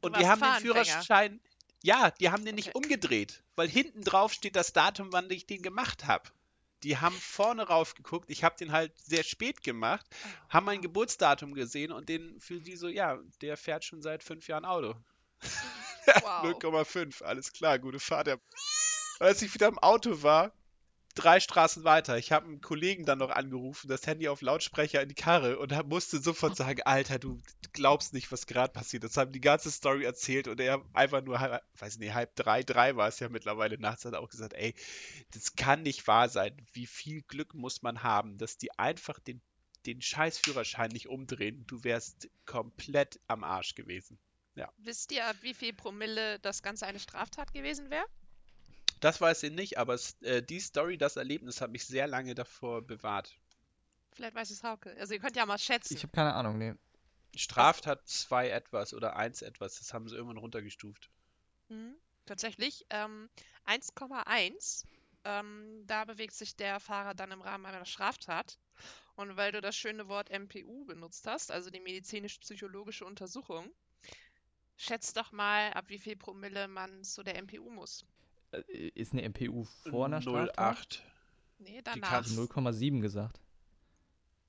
Und die haben den Führerschein, ja, die haben den nicht okay. umgedreht, weil hinten drauf steht das Datum, wann ich den gemacht habe. Die haben vorne rauf geguckt. Ich habe den halt sehr spät gemacht, haben mein Geburtsdatum gesehen und den für die so, ja, der fährt schon seit fünf Jahren Auto. Wow. 0,5, alles klar, gute Fahrt. Als ich wieder im Auto war, drei Straßen weiter. Ich habe einen Kollegen dann noch angerufen, das Handy auf Lautsprecher in die Karre und musste sofort sagen, Alter, du glaubst nicht, was gerade passiert. Das haben die ganze Story erzählt und er einfach nur, weiß nicht, halb drei, drei war es ja mittlerweile nachts, hat auch gesagt, ey, das kann nicht wahr sein. Wie viel Glück muss man haben, dass die einfach den, den Scheißführerschein nicht umdrehen. Du wärst komplett am Arsch gewesen. Ja. Wisst ihr, wie viel Promille das Ganze eine Straftat gewesen wäre? Das weiß ich nicht, aber äh, die Story, das Erlebnis hat mich sehr lange davor bewahrt. Vielleicht weiß es Hauke. Also ihr könnt ja mal schätzen. Ich habe keine Ahnung, nee. Straftat 2 etwas oder 1 etwas, das haben sie irgendwann runtergestuft. Mhm, tatsächlich. Ähm, 1,1. Ähm, da bewegt sich der Fahrer dann im Rahmen einer Straftat. Und weil du das schöne Wort MPU benutzt hast, also die medizinisch-psychologische Untersuchung, schätzt doch mal, ab wie viel Promille man zu der MPU muss. Äh, ist eine MPU vor einer Straftat? 0,8. Nee, danach. Die 0,7 gesagt.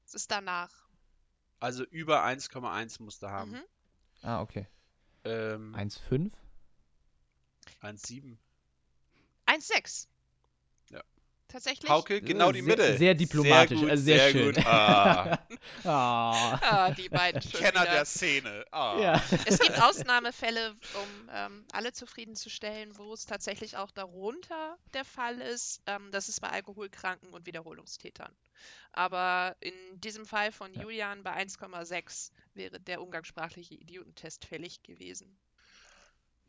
Es ist danach. Also über 1,1 musst du haben. Mhm. Ah, okay. Ähm, 1,5? 1,7. 1,6 tatsächlich. Hauke, genau die sehr, Mitte. Sehr diplomatisch, sehr gut, also sehr, sehr schön. Gut. Ah. ah. ah. die beiden schon Kenner wieder. der Szene. Ah. Ja. Es gibt Ausnahmefälle, um ähm, alle zufriedenzustellen, wo es tatsächlich auch darunter der Fall ist. Ähm, das ist bei Alkoholkranken und Wiederholungstätern. Aber in diesem Fall von ja. Julian bei 1,6 wäre der umgangssprachliche Idiotentest fällig gewesen.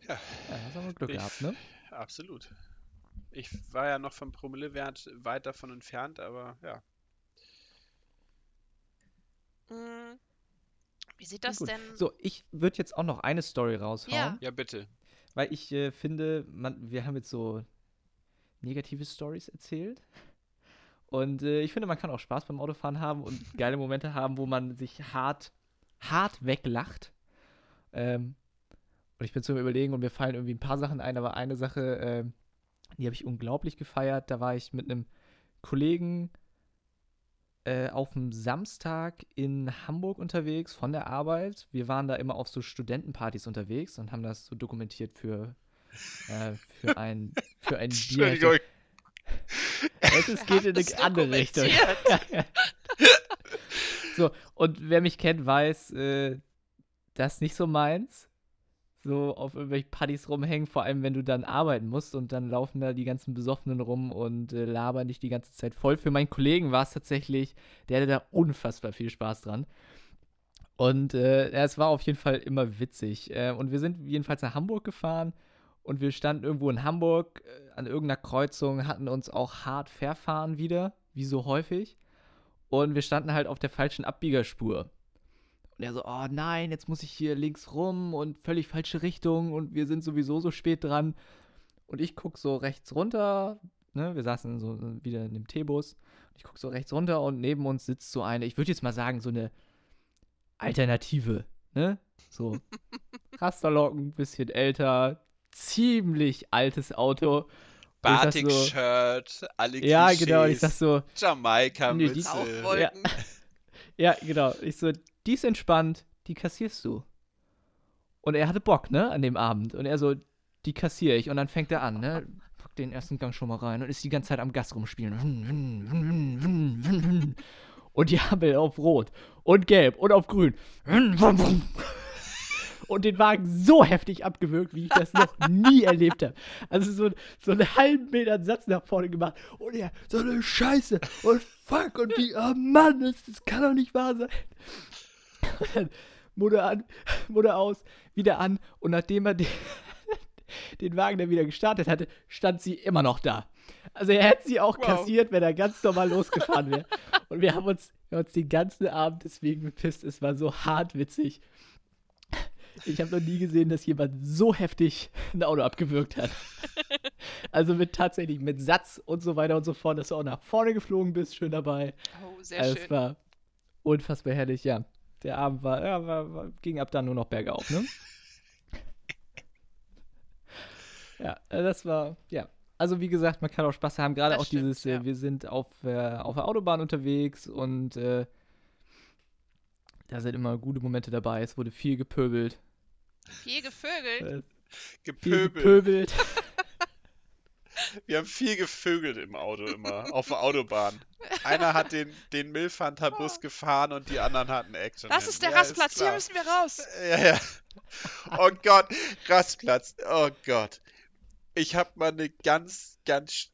Ja, ja das haben wir Glück ich, gehabt, ne? Absolut. Ich war ja noch vom Promillewert weit davon entfernt, aber ja. Hm. Wie sieht das Gut. denn? So, ich würde jetzt auch noch eine Story raushauen. Ja, ja bitte. Weil ich äh, finde, man, wir haben jetzt so negative Stories erzählt. Und äh, ich finde, man kann auch Spaß beim Autofahren haben und geile Momente haben, wo man sich hart, hart weglacht. Ähm, und ich bin zum Überlegen und mir fallen irgendwie ein paar Sachen ein, aber eine Sache, äh, die habe ich unglaublich gefeiert. Da war ich mit einem Kollegen äh, auf dem Samstag in Hamburg unterwegs von der Arbeit. Wir waren da immer auf so Studentenpartys unterwegs und haben das so dokumentiert für, äh, für ein, für ein Bier. Es, es geht in eine andere Richtung. so, und wer mich kennt, weiß, äh, das ist nicht so meins so auf irgendwelchen Partys rumhängen, vor allem wenn du dann arbeiten musst und dann laufen da die ganzen Besoffenen rum und äh, labern dich die ganze Zeit voll. Für meinen Kollegen war es tatsächlich, der hatte da unfassbar viel Spaß dran. Und äh, es war auf jeden Fall immer witzig. Äh, und wir sind jedenfalls nach Hamburg gefahren und wir standen irgendwo in Hamburg äh, an irgendeiner Kreuzung, hatten uns auch hart verfahren wieder, wie so häufig. Und wir standen halt auf der falschen Abbiegerspur. Und er so, oh nein, jetzt muss ich hier links rum und völlig falsche Richtung und wir sind sowieso so spät dran. Und ich gucke so rechts runter, ne, wir saßen so wieder in dem T-Bus. Ich gucke so rechts runter und neben uns sitzt so eine, ich würde jetzt mal sagen, so eine Alternative, ne? So Rasterlocken, bisschen älter, ziemlich altes Auto. Batik-Shirt, so, alle Ja, genau, ich sag so, Jamaika-Mütze. Ja. ja, genau. Ich so, die ist entspannt, die kassierst du. Und er hatte Bock, ne, an dem Abend. Und er so, die kassiere ich. Und dann fängt er an, ne, packt den ersten Gang schon mal rein und ist die ganze Zeit am Gas rumspielen. Und die Ampel auf Rot und Gelb und auf Grün. und den Wagen so heftig abgewürgt, wie ich das noch nie erlebt habe. Also so, so einen halben Meter Satz nach vorne gemacht und er, so eine Scheiße und fuck und wie, oh Mann, das, das kann doch nicht wahr sein. Mutter an, Mutter aus, wieder an und nachdem er den, den Wagen dann wieder gestartet hatte, stand sie immer noch da. Also er hätte sie auch Wow. kassiert, wenn er ganz normal losgefahren wäre. Und wir haben uns, wir haben uns den ganzen Abend deswegen bepisst. Es war so hart witzig. Ich habe noch nie gesehen, dass jemand so heftig ein Auto abgewürgt hat. Also mit tatsächlich mit Satz und so weiter und so fort, dass du auch nach vorne geflogen bist, schön dabei. Oh, sehr Also es schön. war unfassbar herrlich, ja. Der Abend war, ja, war, war, ging ab dann nur noch bergauf, ne? ja, äh, das war, ja. Also wie gesagt, man kann auch Spaß haben. Gerade auch stimmt, dieses, äh, ja. wir sind auf, äh, auf der Autobahn unterwegs und äh, da sind immer gute Momente dabei. Es wurde viel gepöbelt. Viel gevögelt. Äh, viel Gepöbelt. Wir haben viel gevögelt im Auto immer, auf der Autobahn. Einer hat den, den Milfanta-Bus gefahren und die anderen hatten Action. Das ist der Ja, Rastplatz, hier klar. müssen wir raus. Ja, ja. Oh Gott, Rastplatz. Oh Gott. Ich habe mal eine ganz, ganz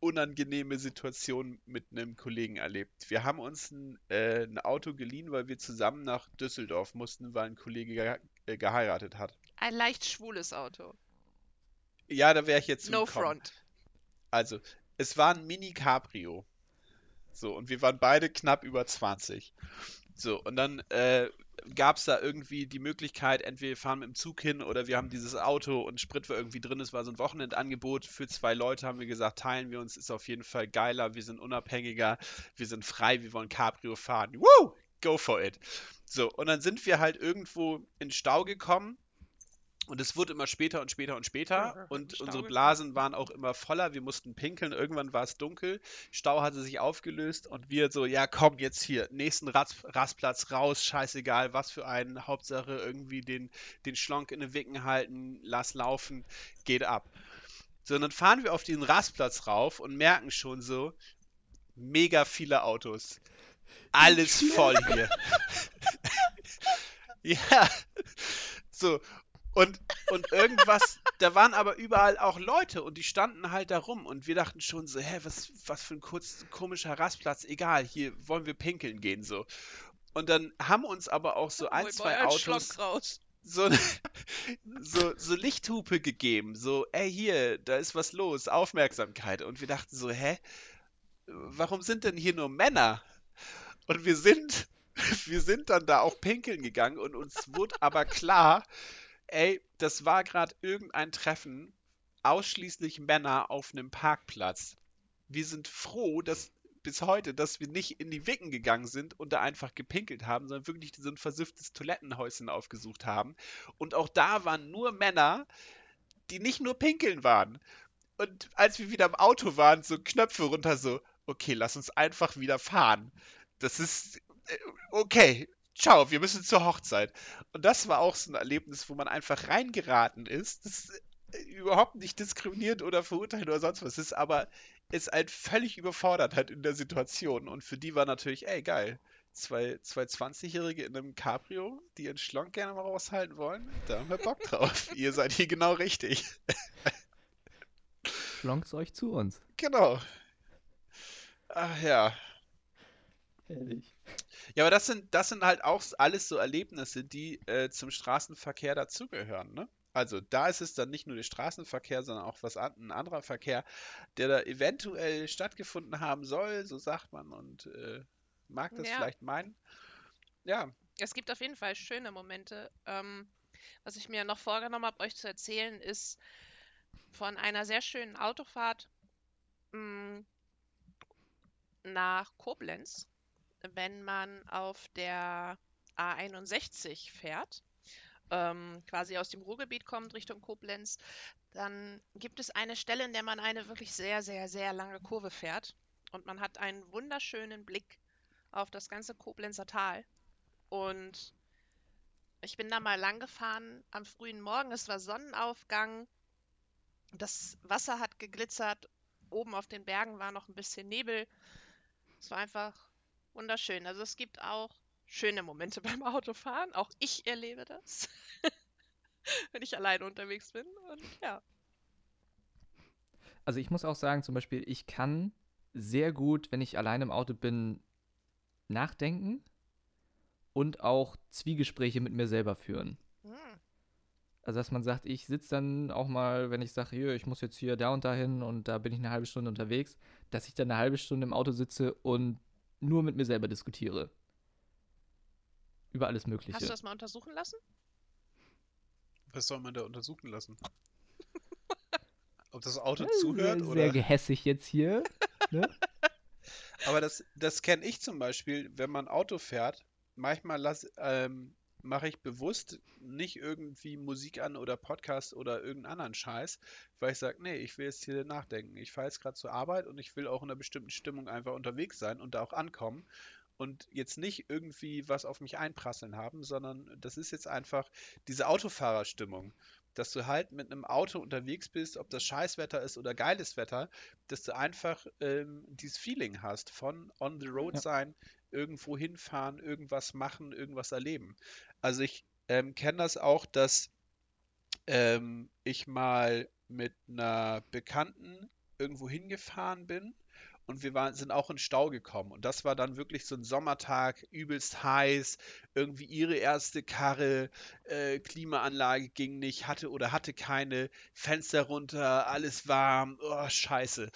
unangenehme Situation mit einem Kollegen erlebt. Wir haben uns ein, äh, ein Auto geliehen, weil wir zusammen nach Düsseldorf mussten, weil ein Kollege ge äh, geheiratet hat. Ein leicht schwules Auto. Ja, da wäre ich jetzt No zugekommen. front. Also, es war ein Mini Cabrio. So, und wir waren beide knapp über 20. So, und dann äh, gab es da irgendwie die Möglichkeit, entweder wir fahren mit dem Zug hin oder wir haben dieses Auto und Sprit war irgendwie drin. Es war so ein Wochenendangebot für zwei Leute, haben wir gesagt, teilen wir uns, ist auf jeden Fall geiler, wir sind unabhängiger, wir sind frei, wir wollen Cabrio fahren. Woo! Go for it. So, und dann sind wir halt irgendwo in Stau gekommen. Und es wurde immer später und später und später. Und unsere. Blasen waren auch immer voller. Wir mussten pinkeln. Irgendwann war es dunkel. Stau hatte sich aufgelöst. Und wir so, ja komm, jetzt hier, nächsten Rast, Rastplatz raus. Scheißegal, was für einen. Hauptsache irgendwie den, den Schlonk in den Wicken halten. Lass laufen. Geht ab. So, und dann fahren wir auf diesen Rastplatz rauf und merken schon so, mega viele Autos. Alles voll hier. ja. So. Und, und irgendwas, da waren aber überall auch Leute und die standen halt da rum und wir dachten schon so, hä, was, was für ein kurz, komischer Rastplatz, egal, hier wollen wir pinkeln gehen so. Und dann haben uns aber auch so ein, Hol zwei Autos so, so, so Lichthupe gegeben, so, ey, hier, da ist was los, Aufmerksamkeit. Und wir dachten so, hä, warum sind denn hier nur Männer? Und wir sind, wir sind dann da auch pinkeln gegangen und uns wurde aber klar, ey, das war gerade irgendein Treffen, ausschließlich Männer auf einem Parkplatz. Wir sind froh, dass bis heute, dass wir nicht in die Wicken gegangen sind und da einfach gepinkelt haben, sondern wirklich so ein versifftes Toilettenhäuschen aufgesucht haben. Und auch da waren nur Männer, die nicht nur pinkeln waren. Und als wir wieder im Auto waren, so Knöpfe runter, so, okay, lass uns einfach wieder fahren. Das ist, äh, okay, ciao, wir müssen zur Hochzeit. Und das war auch so ein Erlebnis, wo man einfach reingeraten ist. Das ist äh, überhaupt nicht diskriminiert oder verurteilt oder sonst was ist, aber es halt völlig überfordert hat in der Situation. Und für die war natürlich, ey, geil. Zwei, zwei 20-Jährige in einem Cabrio, die ihren Schlonk gerne mal raushalten wollen, da haben wir Bock drauf. Ihr seid hier genau richtig. Schlonks euch zu uns. Genau. Ach ja. Herrlich. Ja, aber das sind, das sind halt auch alles so Erlebnisse, die äh, zum Straßenverkehr dazugehören, ne? Also da ist es dann nicht nur der Straßenverkehr, sondern auch was an, ein anderer Verkehr, der da eventuell stattgefunden haben soll, so sagt man und äh, mag das Ja. vielleicht meinen. Ja, Es gibt auf jeden Fall schöne Momente. Ähm, was ich mir noch vorgenommen habe, euch zu erzählen, ist von einer sehr schönen Autofahrt mh, nach Koblenz, wenn man auf der A61 fährt, ähm, quasi aus dem Ruhrgebiet kommt Richtung Koblenz, dann gibt es eine Stelle, in der man eine wirklich sehr, sehr, sehr lange Kurve fährt und man hat einen wunderschönen Blick auf das ganze Koblenzer Tal. Und ich bin da mal lang gefahren am frühen Morgen. Es war Sonnenaufgang. Das Wasser hat geglitzert. Oben auf den Bergen war noch ein bisschen Nebel. Es war einfach wunderschön. Also es gibt auch schöne Momente beim Autofahren. Auch ich erlebe das. wenn ich alleine unterwegs bin. Und ja. Also ich muss auch sagen, zum Beispiel, ich kann sehr gut, wenn ich alleine im Auto bin, nachdenken und auch Zwiegespräche mit mir selber führen. Hm. Also dass man sagt, ich sitze dann auch mal, wenn ich sage, hier, ich muss jetzt hier da und dahin und da bin ich eine halbe Stunde unterwegs, dass ich dann eine halbe Stunde im Auto sitze und nur mit mir selber diskutiere. Über alles Mögliche. Hast du das mal untersuchen lassen? Was soll man da untersuchen lassen? Ob das Auto Ja, zuhört sehr, oder? sehr gehässig jetzt hier. Ne? Aber das, das kenne ich zum Beispiel, wenn man Auto fährt. Manchmal lass, ähm, mache ich bewusst nicht irgendwie Musik an oder Podcast oder irgendeinen anderen Scheiß, weil ich sage, nee, ich will jetzt hier nachdenken. Ich fahre jetzt gerade zur Arbeit und ich will auch in einer bestimmten Stimmung einfach unterwegs sein und da auch ankommen und jetzt nicht irgendwie was auf mich einprasseln haben, sondern das ist jetzt einfach diese Autofahrerstimmung. Dass du halt mit einem Auto unterwegs bist, ob das Scheißwetter ist oder geiles Wetter, dass du einfach ähm, dieses Feeling hast von on the road Ja. Irgendwo hinfahren, irgendwas machen, irgendwas erleben. Also ich ähm, kenne das auch, dass ähm, ich mal mit einer Bekannten irgendwo hingefahren bin und wir waren, sind auch in Stau gekommen. Und das war dann wirklich so ein Sommertag, übelst heiß, irgendwie ihre erste Karre, äh, Klimaanlage ging nicht, hatte oder hatte keine, Fenster runter, alles warm, oh, scheiße.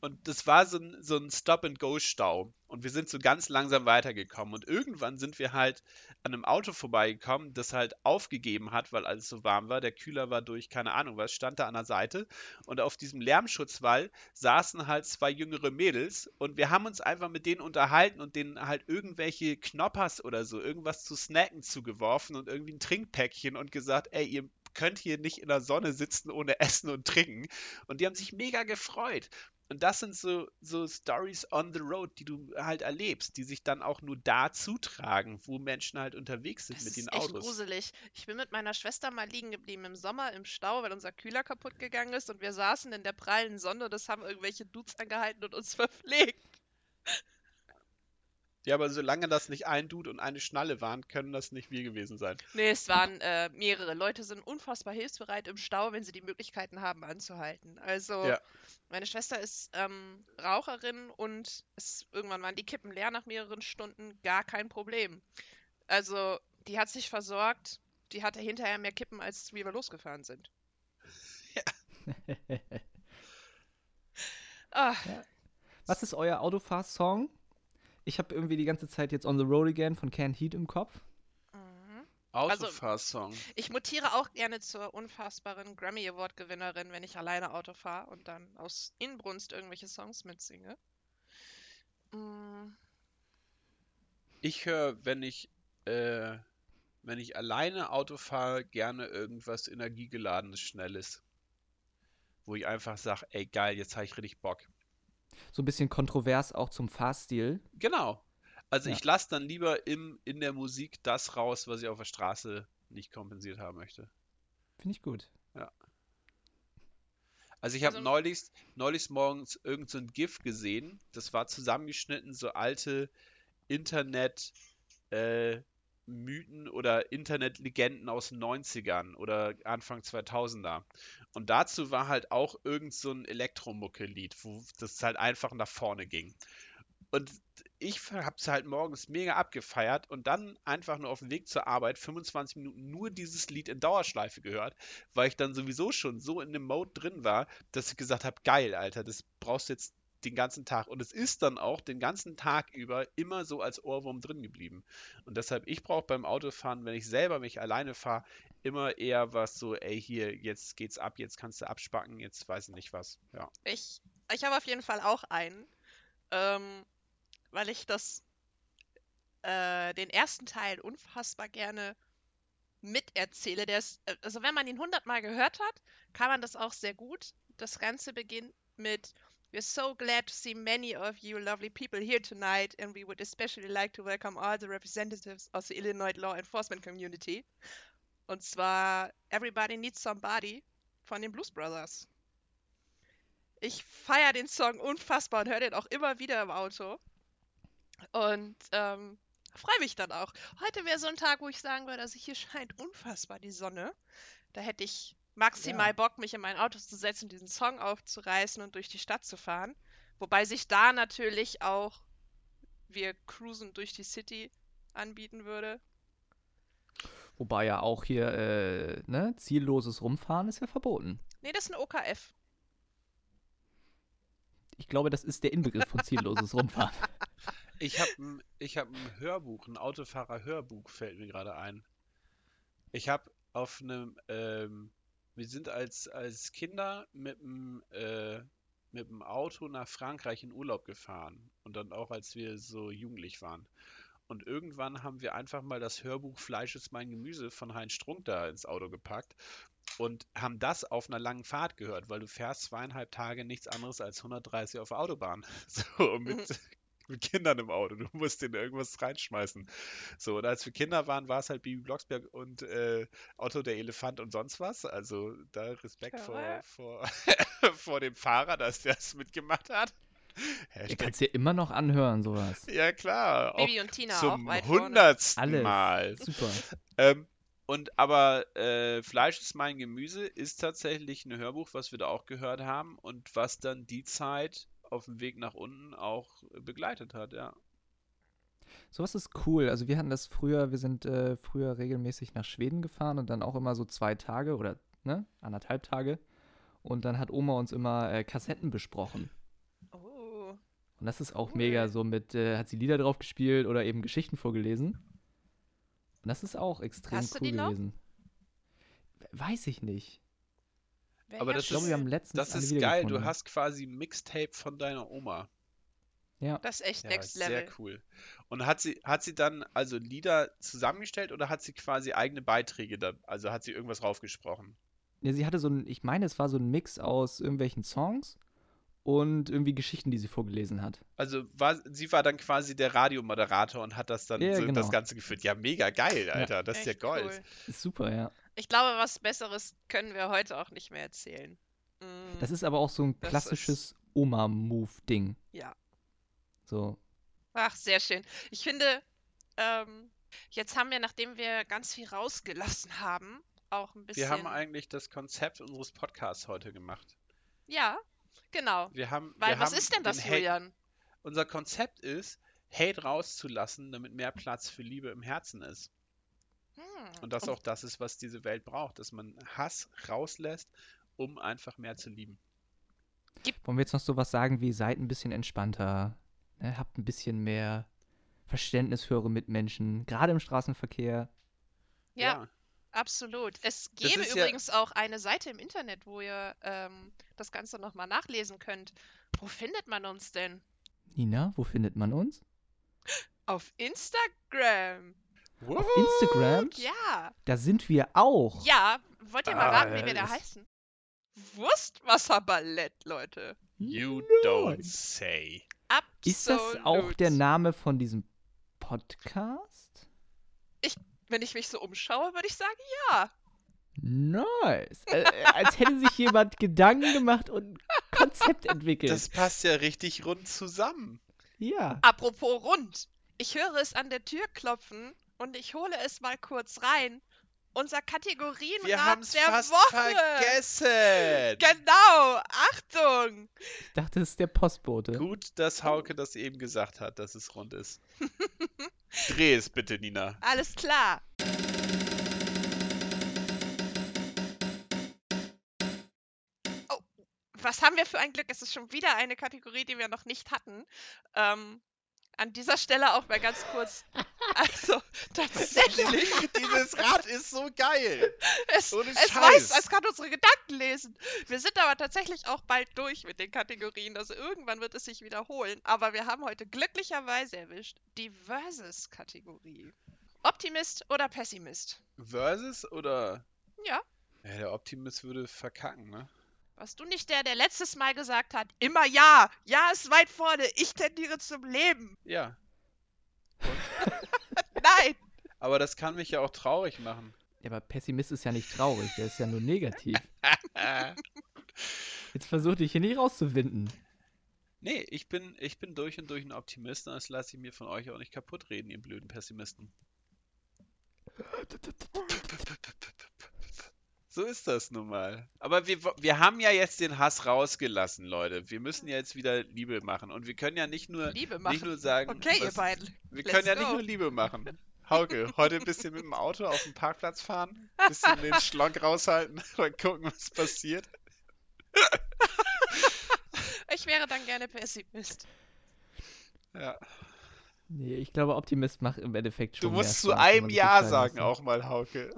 Und das war so ein, so ein Stop-and-Go-Stau. Und wir sind so ganz langsam weitergekommen. Und irgendwann sind wir halt an einem Auto vorbeigekommen, das halt aufgegeben hat, weil alles so warm war. Der Kühler war durch, keine Ahnung was, stand da an der Seite. Und auf diesem Lärmschutzwall saßen halt zwei jüngere Mädels. Und wir haben uns einfach mit denen unterhalten und denen halt irgendwelche Knoppers oder so, irgendwas zu snacken zugeworfen und irgendwie ein Trinkpäckchen und gesagt, ey, ihr könnt hier nicht in der Sonne sitzen ohne Essen und Trinken. Und die haben sich mega gefreut. Und das sind so, so Stories on the road, die du halt erlebst, die sich dann auch nur da zutragen, wo Menschen halt unterwegs sind Das mit ist den echt Autos. gruselig. Ich bin mit meiner Schwester mal liegen geblieben im Sommer im Stau, weil unser Kühler kaputt gegangen ist und wir saßen in der prallen Sonne und das haben irgendwelche Dudes angehalten und uns verpflegt. Ja, aber solange das nicht ein Dude und eine Schnalle waren, können das nicht wir gewesen sein. Nee, es waren äh, mehrere. Leute sind unfassbar hilfsbereit im Stau, wenn sie die Möglichkeiten haben, anzuhalten. Also, Ja. meine Schwester ist ähm, Raucherin und es, irgendwann waren die Kippen leer nach mehreren Stunden, gar kein Problem. Also, die hat sich versorgt, die hatte hinterher mehr Kippen, als wie wir losgefahren sind. Ah, Was ist euer Autofahr-Song? Ich habe irgendwie die ganze Zeit jetzt On the Road Again von Canned Heat im Kopf. mhm. Autofahrsong. Ich mutiere auch gerne zur unfassbaren Grammy Award Gewinnerin, wenn ich alleine Auto fahre und dann aus Inbrunst irgendwelche Songs mitsinge. Mm, Ich höre, wenn ich, äh, wenn ich alleine Auto fahre, gerne irgendwas energiegeladenes, schnelles. Wo ich einfach sage, ey geil, jetzt habe ich richtig Bock. So ein bisschen kontrovers auch zum Fahrstil. Genau. Also Ja. ich lasse dann lieber im, in der Musik das raus, was ich auf der Straße nicht kompensiert haben möchte. Finde ich gut. Also ich habe Also- neulich, neulich morgens irgend so ein GIF gesehen, das war zusammengeschnitten, so alte Internet äh, Mythen oder Internetlegenden aus den 90ern oder Anfang 2000er. Und dazu war halt auch irgend so ein Elektromucke-Lied, wo das halt einfach nach vorne ging. Und ich hab's halt morgens mega abgefeiert und dann einfach nur auf dem Weg zur Arbeit 25 Minuten nur dieses Lied in Dauerschleife gehört, weil ich dann sowieso schon so in dem Mode drin war, dass ich gesagt habe, geil, Alter, das brauchst du jetzt den ganzen Tag. Und es ist dann auch den ganzen Tag über immer so als Ohrwurm drin geblieben. Und deshalb, ich brauche beim Autofahren, wenn ich selber mich alleine fahre, immer eher was so, ey, hier, jetzt geht's ab, jetzt kannst du abspacken, jetzt weiß ich nicht was. Ja. Ich, ich habe auf jeden Fall auch einen, ähm, weil ich das, äh, den ersten Teil unfassbar gerne miterzähle. Der ist, äh, also wenn man ihn hundertmal gehört hat, kann man das auch sehr gut. Das Ganze beginnt mit We're so glad to see many of you lovely people here tonight, and we would especially like to welcome all the representatives of the Illinois Law Enforcement Community. Und zwar Everybody Needs Somebody von den Blues Brothers. Ich feiere den Song unfassbar und höre den auch immer wieder im Auto. Und ähm, freue mich dann auch. Heute wäre so ein Tag, wo ich sagen würde, also hier scheint unfassbar die Sonne. Da hätte ich maximal Ja. Bock, mich in mein Auto zu setzen und diesen Song aufzureißen und durch die Stadt zu fahren. Wobei sich da natürlich auch wir cruisen durch die City anbieten würde. Wobei ja auch hier, äh, ne, zielloses Rumfahren ist ja verboten. Nee, das ist ein OKF. Ich glaube, das ist der Inbegriff von zielloses Rumfahren. Ich habe ein, ich hab ein Hörbuch, ein Autofahrer-Hörbuch, fällt mir gerade ein. Ich habe auf einem, ähm, wir sind als, als Kinder mit dem, äh, mit dem Auto nach Frankreich in Urlaub gefahren. Und dann auch, als wir so jugendlich waren. Und irgendwann haben wir einfach mal das Hörbuch Fleisch ist mein Gemüse von Heinz Strunk da ins Auto gepackt und haben das auf einer langen Fahrt gehört, weil du fährst zweieinhalb Tage nichts anderes als 130 auf der Autobahn. So, mit, mit Kindern im Auto. Du musst denen irgendwas reinschmeißen. So, und als wir Kinder waren, war es halt Bibi Blocksberg und äh, Otto der Elefant und sonst was. Also da Respekt vor, Verrückt. vor, vor dem Fahrer, dass der es mitgemacht hat. Ihr Hashtag, kannst dir immer noch anhören, sowas. ja klar, auch Baby und Tina auch zum hundertsten Alles. Mal. Super. Ähm, und aber äh, Fleisch ist mein Gemüse ist tatsächlich ein Hörbuch, was wir da auch gehört haben und was dann die Zeit auf dem Weg nach unten auch begleitet hat, ja. Sowas ist cool. Also wir hatten das früher, wir sind äh, früher regelmäßig nach Schweden gefahren und dann auch immer so zwei Tage oder ne, anderthalb Tage. Und dann hat Oma uns immer äh, Kassetten besprochen. Oh. Und das ist auch Cool. mega so mit, äh, hat sie Lieder drauf gespielt oder eben Geschichten vorgelesen. Und das ist auch extrem Hast du cool gewesen. Weiß ich nicht. Wär Aber ja das Ich glaube, wir haben letztens Das ist geil, du hast quasi ein Mixtape von deiner Oma. Ja. Das ist echt Ja, Next sehr Level. cool. Und hat sie, hat sie dann also Lieder zusammengestellt oder hat sie quasi eigene Beiträge da, also hat sie irgendwas raufgesprochen? Ja, sie hatte so ein, ich meine, es war so ein Mix aus irgendwelchen Songs und irgendwie Geschichten, die sie vorgelesen hat. Also war, sie war dann quasi der Radiomoderator und hat das dann Ja, so genau. das Ganze geführt. Ja, mega geil, Alter. Das ist ja Gold. cool. Ist super, ja. Ich glaube, was Besseres können wir heute auch nicht mehr erzählen. Mm, Das ist aber auch so ein Das klassisches Oma-Move-Ding. Ja. So. Ach, sehr schön. Ich finde, ähm, jetzt haben wir, nachdem wir ganz viel rausgelassen haben, auch ein bisschen. Wir haben eigentlich das Konzept unseres Podcasts heute gemacht. Ja, genau. Wir haben, Weil wir was haben ist denn den das, Hate, Julian? Unser Konzept ist, Hate rauszulassen, damit mehr Platz für Liebe im Herzen ist. Hm. Und das auch das ist, was diese Welt braucht, dass man Hass rauslässt, um einfach mehr zu lieben. Wollen wir jetzt noch so was sagen wie, seid ein bisschen entspannter, ne, habt ein bisschen mehr Verständnis für eure Mitmenschen, gerade im Straßenverkehr. Ja, absolut. Es gäbe ist ja- übrigens auch eine Seite im Internet, wo ihr ähm, das Ganze nochmal nachlesen könnt. Wo findet man uns denn? Nina, wo findet man uns? Auf Instagram. Auf Instagram? Ja. Da sind wir auch. Ja. Wollt ihr mal Ah, raten, wie wir da heißen? Wurstwasserballett, Leute. You don't say. Absolut. Ist das auch der Name von diesem Podcast? Wenn ich mich so umschaue, würde ich sagen, ja. Nice. äh, äh, als hätte sich jemand Gedanken gemacht und ein Konzept entwickelt. Das passt ja richtig rund zusammen. ja. Apropos rund. Ich höre es an der Tür klopfen und ich hole es mal kurz rein. Unser Wir Kategorienrat haben es der fast Woche. vergessen. Genau. Achtung. Ich dachte, es ist der Postbote. Gut, dass Hauke das eben gesagt hat, dass es rund ist. Dreh es bitte, Nina. Alles klar. Oh, was haben wir für ein Glück? Es ist schon wieder eine Kategorie, die wir noch nicht hatten. Ähm, an dieser Stelle auch mal ganz kurz. Also, tatsächlich. Dieses Rad ist so geil. Es, Ohne es Scheiß. weiß, es kann unsere Gedanken lesen. Wir sind aber tatsächlich auch bald durch mit den Kategorien. Also irgendwann wird es sich wiederholen. Aber wir haben heute glücklicherweise erwischt die Versus-Kategorie. Optimist oder Pessimist? Versus oder? Ja. Ja, der Optimist würde verkacken, ne? Warst du nicht der, der letztes Mal gesagt hat, immer ja, ja ist weit vorne, ich tendiere zum Leben. Ja. Nein. Aber das kann mich ja auch traurig machen. Ja, aber Pessimist ist ja nicht traurig, der ist ja nur negativ. Jetzt versuch dich hier nicht rauszuwinden. nee, ich bin, ich bin durch und durch ein Optimist und das lasse ich mir von euch auch nicht kaputt reden, ihr blöden Pessimisten. So ist das nun mal. Aber wir, wir haben ja jetzt den Hass rausgelassen, Leute. Wir müssen ja jetzt wieder Liebe machen. Und wir können ja nicht nur, Liebe machen. nicht nur sagen. okay, ihr was- beiden. Wir let's können ja nicht go. nur Liebe machen. Hauke, heute ein bisschen mit dem Auto auf den Parkplatz fahren, bisschen den Schlonk raushalten und gucken, was passiert. Ich wäre dann gerne Pessimist. Ja. Nee, ich glaube, Optimist macht im Endeffekt schon Du mehr musst zu einem Ja sagen lassen. auch mal, Hauke.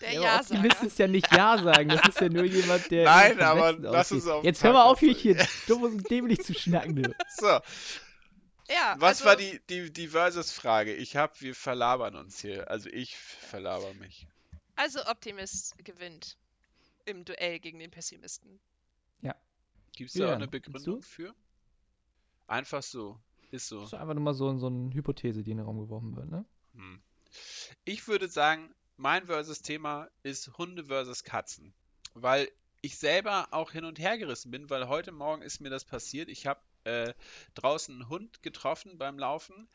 Der Ja, ja, Optimist ist ja nicht Ja sagen, das ist ja nur jemand, der. Nein, aber lass uns auf Jetzt hör mal auf, hier, Parkplatz hier dumm und dämlich zu schnacken, du. So, Ja, was also, war die, die, die Versus-Frage? Ich hab, wir verlabern uns hier. Also ich verlaber mich. Also Optimist gewinnt im Duell gegen den Pessimisten. Gibt es da auch Julian, eine Begründung du? für? Einfach so. Ist so. Das ist einfach nur mal so, so eine Hypothese, die in den Raum geworfen wird, ne? Hm. Ich würde sagen, mein Versus-Thema ist Hunde versus Katzen. Weil ich selber auch hin und her gerissen bin, weil heute Morgen ist mir das passiert. Ich habe äh, draußen einen Hund getroffen beim Laufen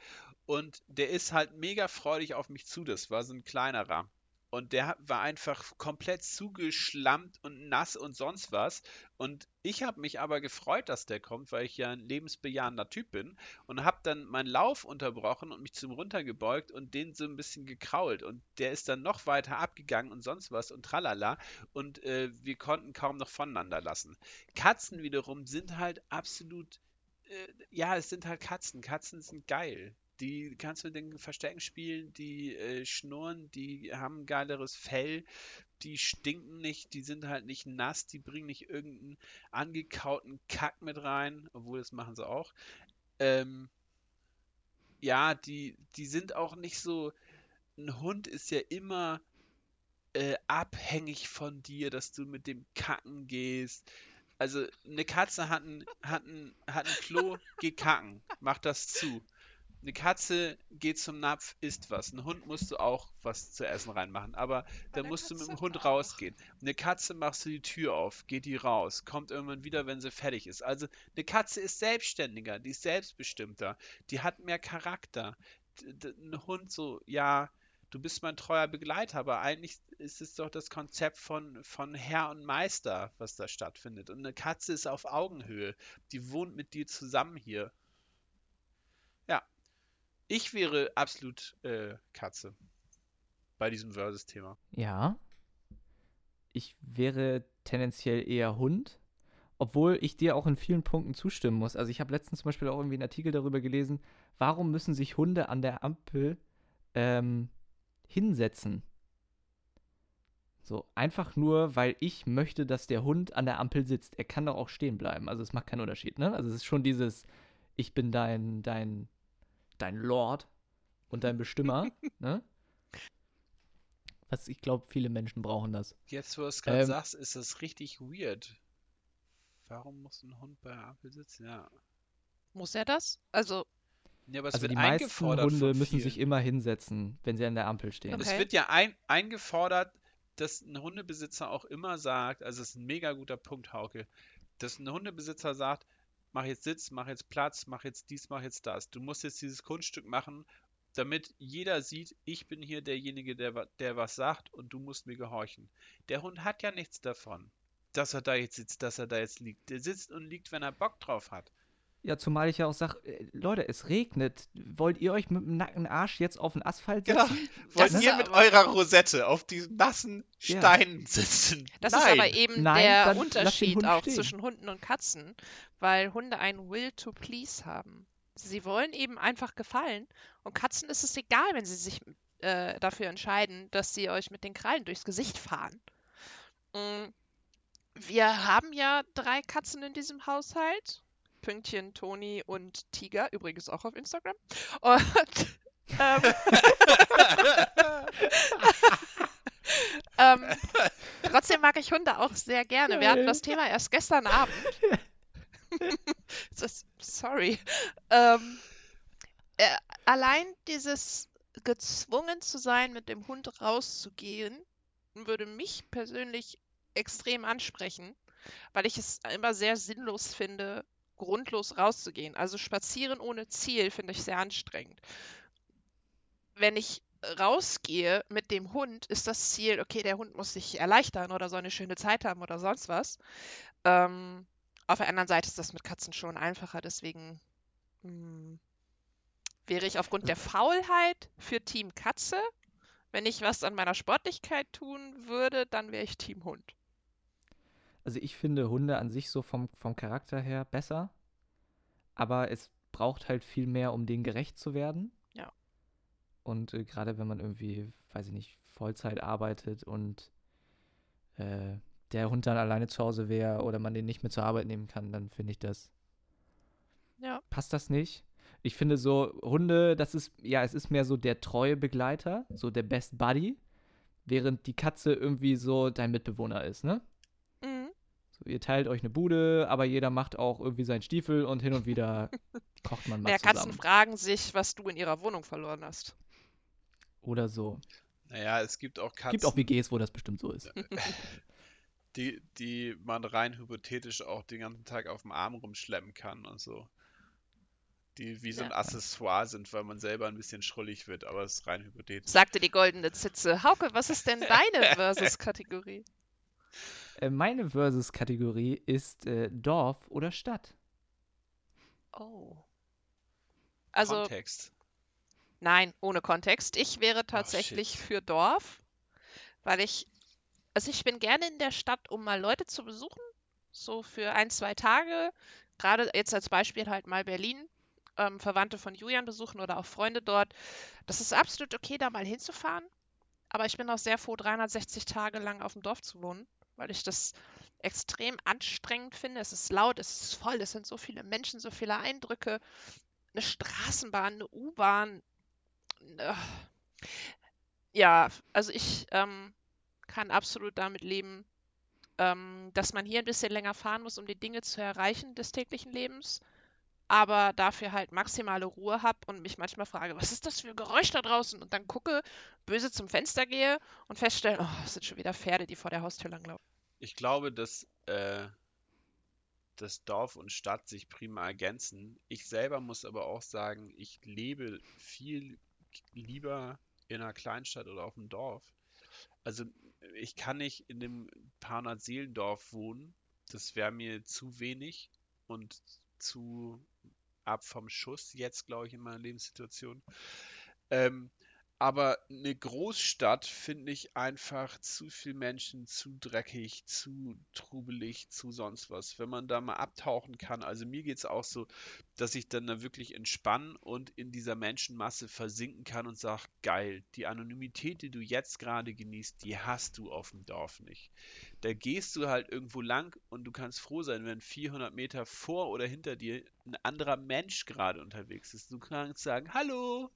und der ist halt mega freudig auf mich zu. Das war so ein kleinerer. Und der war einfach komplett zugeschlammt und nass und sonst was. Und ich habe mich aber gefreut, dass der kommt, weil ich ja ein lebensbejahender Typ bin und habe dann meinen Lauf unterbrochen und mich zum runtergebeugt und den so ein bisschen gekrault und der ist dann noch weiter abgegangen und sonst was und tralala und äh, wir konnten kaum noch voneinander lassen. Katzen wiederum sind halt absolut, äh, ja, es sind halt Katzen. Katzen sind geil. Die kannst du mit den Verstecken spielen, die äh, schnurren, die haben ein geileres Fell, die stinken nicht, die sind halt nicht nass, die bringen nicht irgendeinen angekauten Kack mit rein, obwohl das machen sie auch. Ähm, ja, die, die sind auch nicht so. Ein Hund ist ja immer äh, abhängig von dir, dass du mit dem Kacken gehst. Also eine Katze hat ein, hat ein, hat ein Klo, geht kacken, macht das zu. Eine Katze geht zum Napf, isst was. Ein Hund musst du auch was zu essen reinmachen, aber der musst du mit dem Katze Hund auch. rausgehen. Eine Katze machst du die Tür auf, geht die raus, kommt irgendwann wieder, wenn sie fertig ist. Also eine Katze ist selbstständiger, die ist selbstbestimmter, die hat mehr Charakter. Ein Hund so, ja, du bist mein treuer Begleiter, aber eigentlich ist es doch das Konzept von, von Herr und Meister, was da stattfindet. Und eine Katze ist auf Augenhöhe, die wohnt mit dir zusammen hier. Ich wäre absolut äh, Katze bei diesem Versus-Thema. Ja. Ich wäre tendenziell eher Hund, obwohl ich dir auch in vielen Punkten zustimmen muss. Also ich habe letztens zum Beispiel auch irgendwie einen Artikel darüber gelesen, warum müssen sich Hunde an der Ampel ähm, hinsetzen? So, einfach nur, weil ich möchte, dass der Hund an der Ampel sitzt. Er kann doch auch stehen bleiben. Also es macht keinen Unterschied, ne? Also es ist schon dieses, ich bin dein, dein, dein Lord und dein Bestimmer, ne? Was ich glaube, viele Menschen brauchen das. Jetzt, wo du es gerade Ähm, sagst, ist das richtig weird. Warum muss ein Hund bei der Ampel sitzen? Ja. Muss er das? Also, Ja, aber es Also wird die meisten eingefordert Hunde müssen sich immer hinsetzen, wenn sie an der Ampel stehen. Es Okay. wird ja ein, eingefordert, dass ein Hundebesitzer auch immer sagt, also es ist ein mega guter Punkt, Hauke, dass ein Hundebesitzer sagt, mach jetzt Sitz, mach jetzt Platz, mach jetzt dies, mach jetzt das. Du musst jetzt dieses Kunststück machen, damit jeder sieht, ich bin hier derjenige, der, der was sagt und du musst mir gehorchen. Der Hund hat ja nichts davon, dass er da jetzt sitzt, dass er da jetzt liegt. Der sitzt und liegt, wenn er Bock drauf hat. Ja, zumal ich ja auch sage, äh, Leute, es regnet. Wollt ihr euch mit dem nackten Arsch jetzt auf den Asphalt Genau. setzen? Wollt ist ihr mit aber- eurer Rosette auf diesen nassen Ja. Steinen sitzen? das Nein. ist aber eben Nein, der Unterschied auch stehen. zwischen Hunden und Katzen, weil Hunde einen Will to Please haben. Sie wollen eben einfach gefallen und Katzen ist es egal, wenn sie sich äh, dafür entscheiden, dass sie euch mit den Krallen durchs Gesicht fahren. Mm, Wir haben ja drei Katzen in diesem Haushalt. Pünktchen, Toni und Tiger, übrigens auch auf Instagram. Und ähm, ähm, trotzdem mag ich Hunde auch sehr gerne. Wir hatten das Thema erst gestern Abend. Ist- Sorry. Ähm, äh, allein dieses gezwungen zu sein, mit dem Hund rauszugehen, würde mich persönlich extrem ansprechen, weil ich es immer sehr sinnlos finde, grundlos rauszugehen. Also spazieren ohne Ziel finde ich sehr anstrengend. Wenn ich rausgehe mit dem Hund, ist das Ziel, okay, der Hund muss sich erleichtern oder soll eine schöne Zeit haben oder sonst was. Ähm, auf der anderen Seite ist das mit Katzen schon einfacher, deswegen mh, wäre ich aufgrund der Faulheit für Team Katze. Wenn ich was an meiner Sportlichkeit tun würde, dann wäre ich Team Hund. Also ich finde Hunde an sich so vom, vom Charakter her besser, aber es braucht halt viel mehr, um denen gerecht zu werden. Ja. Und äh, gerade wenn man irgendwie, weiß ich nicht, Vollzeit arbeitet und äh, der Hund dann alleine zu Hause wäre oder man den nicht mehr zur Arbeit nehmen kann, dann finde ich das. Ja. Passt das nicht? Ich finde so, Hunde, das ist, ja, es ist mehr so der treue Begleiter, so der Best Buddy, während die Katze irgendwie so dein Mitbewohner ist, ne? Ihr teilt euch eine Bude, aber jeder macht auch irgendwie seinen Stiefel und hin und wieder kocht man mal Naja, zusammen. Katzen fragen sich, was du in ihrer Wohnung verloren hast. Oder so. Naja, es gibt auch Katzen, Gibt auch WGs, wo das bestimmt so ist. die, die man rein hypothetisch auch den ganzen Tag auf dem Arm rumschleppen kann und so. Die wie so ein Ja. Accessoire sind, weil man selber ein bisschen schrullig wird, aber es ist rein hypothetisch. Sagte die goldene Zitze. Hauke, was ist denn deine Versus-Kategorie? Äh, meine Versus-Kategorie ist äh, Dorf oder Stadt. Oh. Also, Kontext. nein, ohne Kontext. Ich wäre tatsächlich shit. für Dorf, weil ich, also ich bin gerne in der Stadt, um mal Leute zu besuchen. So für ein, zwei Tage. Gerade jetzt als Beispiel halt mal Berlin. Ähm, Verwandte von Julian besuchen oder auch Freunde dort. Das ist absolut okay, da mal hinzufahren. Aber ich bin auch sehr froh, 360 Tage lang auf dem Dorf zu wohnen, weil ich das extrem anstrengend finde. Es ist laut, es ist voll, es sind so viele Menschen, so viele Eindrücke. Eine Straßenbahn, eine U-Bahn. äh, Ja, also ich ähm, kann absolut damit leben, ähm, dass man hier ein bisschen länger fahren muss, um die Dinge zu erreichen des täglichen Lebens, aber dafür halt maximale Ruhe habe und mich manchmal frage, was ist das für ein Geräusch da draußen? Und dann gucke, böse zum Fenster gehe und feststelle, oh, es sind schon wieder Pferde, die vor der Haustür langlaufen. Ich glaube, dass, äh, dass Dorf und Stadt sich prima ergänzen. Ich selber muss aber auch sagen, ich lebe viel lieber in einer Kleinstadt oder auf dem Dorf. Also ich kann nicht in dem paar hundert Seelendorf wohnen. Das wäre mir zu wenig und zu ab vom Schuss jetzt, glaube ich, in meiner Lebenssituation. Ähm, aber eine Großstadt finde ich einfach zu viel Menschen, zu dreckig, zu trubelig, zu sonst was. Wenn man da mal abtauchen kann, also mir geht es auch so, dass ich dann da wirklich entspannen und in dieser Menschenmasse versinken kann und sage, geil, die Anonymität, die du jetzt gerade genießt, die hast du auf dem Dorf nicht. Da gehst du halt irgendwo lang und du kannst froh sein, wenn 400 Meter vor oder hinter dir ein anderer Mensch gerade unterwegs ist. Du kannst sagen, hallo,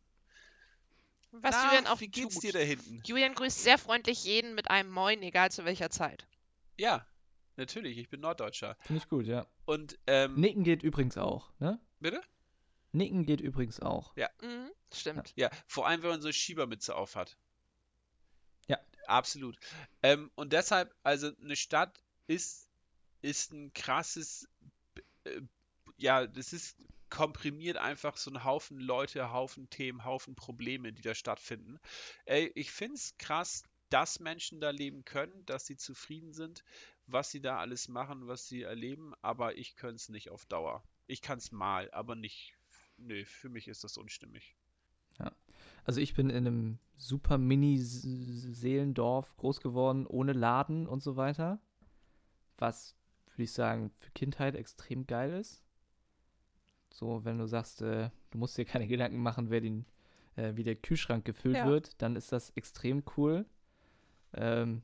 Was na, Julian auch wie geht's tut. dir da hinten? Julian grüßt sehr freundlich jeden mit einem Moin, egal zu welcher Zeit. Ja, natürlich, ich bin Norddeutscher. Finde ich gut, ja. Und, ähm, Nicken geht übrigens auch, ne? bitte? Nicken geht übrigens auch. Mhm, stimmt. Ja, vor allem, wenn man so eine Schiebermütze aufhat. Ja. Absolut. Ähm, und deshalb, also eine Stadt ist, ist ein krasses, äh, ja, das ist komprimiert einfach so ein Haufen Leute, Haufen Themen, Haufen Probleme, die da stattfinden. Ey, ich finde es krass, dass Menschen da leben können, dass sie zufrieden sind, was sie da alles machen, was sie erleben, aber ich könnte es nicht auf Dauer. Ich kann es mal, aber nicht. Nö, für mich ist das unstimmig. Also ich bin in einem super Mini-Seelendorf groß geworden, ohne Laden und so weiter. Was, würde ich sagen, für Kindheit extrem geil ist. So, wenn du sagst, äh, du musst dir keine Gedanken machen, wer den, äh, wie der Kühlschrank gefüllt Ja. wird, dann ist das extrem cool. Ähm,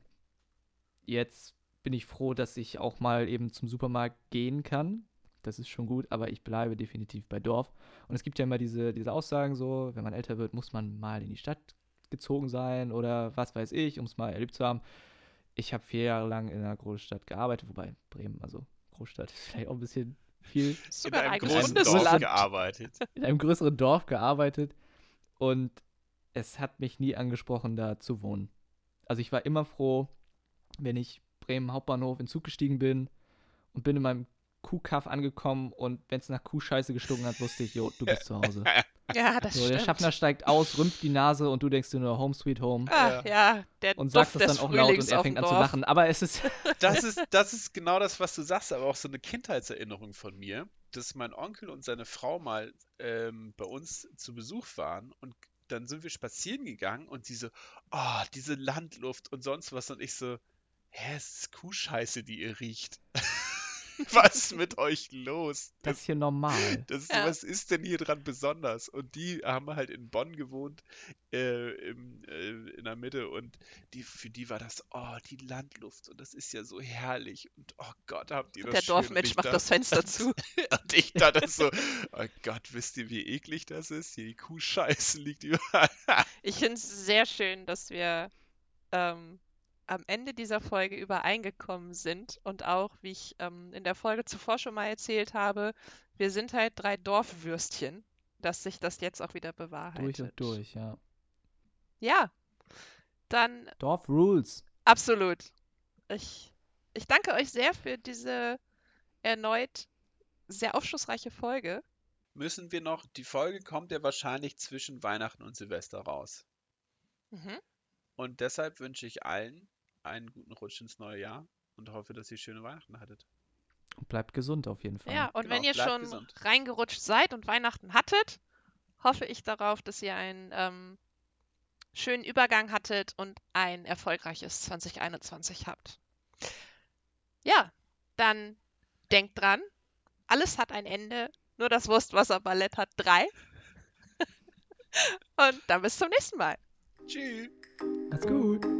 jetzt bin ich froh, dass ich auch mal eben zum Supermarkt gehen kann. Das ist schon gut, aber ich bleibe definitiv bei Dorf. Und es gibt ja immer diese, diese Aussagen so, wenn man älter wird, muss man mal in die Stadt gezogen sein oder was weiß ich, um es mal erlebt zu haben. Ich habe vier Jahre lang in einer Großstadt gearbeitet, wobei Bremen, also Großstadt ist vielleicht auch ein bisschen viel, In einem großen Bundesland. Dorf gearbeitet. in einem größeren Dorf gearbeitet und es hat mich nie angesprochen, da zu wohnen. Also ich war immer froh, wenn ich Bremen Hauptbahnhof in Zug gestiegen bin und bin in meinem Kuhkaff angekommen und wenn es nach Kuhscheiße gestunken hat, wusste ich, jo, du bist zu Hause. Ja, das So, stimmt. der Schaffner steigt aus, rümpft die Nase und du denkst dir nur Home Sweet Home Ah, ja, der und Duft sagst das des dann auch laut und er fängt an zu lachen. Aber es ist Das ist, das ist genau das, was du sagst, aber auch so eine Kindheitserinnerung von mir, dass mein Onkel und seine Frau mal ähm, bei uns zu Besuch waren und dann sind wir spazieren gegangen und sie so, oh, diese Landluft und sonst was und ich so, hä, es ist Kuhscheiße, die ihr riecht. Was ist mit euch los? das hier normal. Das ist, Ja. Was ist denn hier dran besonders? Und die haben halt in Bonn gewohnt, äh, im, äh, in der Mitte. Und die, für die war das, oh, die Landluft. Und das ist ja so herrlich. Und oh Gott, habt ihr das Der schön. Und Dorfmensch macht da- das Fenster zu. Und ich dachte so, oh Gott, wisst ihr, wie eklig das ist? Hier die Kuhscheiße liegt überall. Ich finde es sehr schön, dass wir ähm, am Ende dieser Folge übereingekommen sind und auch, wie ich ähm, in der Folge zuvor schon mal erzählt habe, wir sind halt drei Dorfwürstchen, dass sich das jetzt auch wieder bewahrheitet. Durch und durch, ja. Ja, dann Dorf Rules. absolut. Ich, ich danke euch sehr für diese erneut sehr aufschlussreiche Folge. Müssen wir noch, die Folge kommt ja wahrscheinlich zwischen Weihnachten und Silvester raus. Mhm. Und deshalb wünsche ich allen einen guten Rutsch ins neue Jahr und hoffe, dass ihr schöne Weihnachten hattet. Und bleibt gesund auf jeden Fall. Ja, und Genau, wenn ihr schon gesund. reingerutscht seid und Weihnachten hattet, hoffe ich darauf, dass ihr einen ähm, schönen Übergang hattet und ein erfolgreiches 2021 habt. Ja, dann denkt dran, alles hat ein Ende, nur das Wurstwasserballett hat drei. und dann bis zum nächsten Mal. Tschüss. Macht's gut.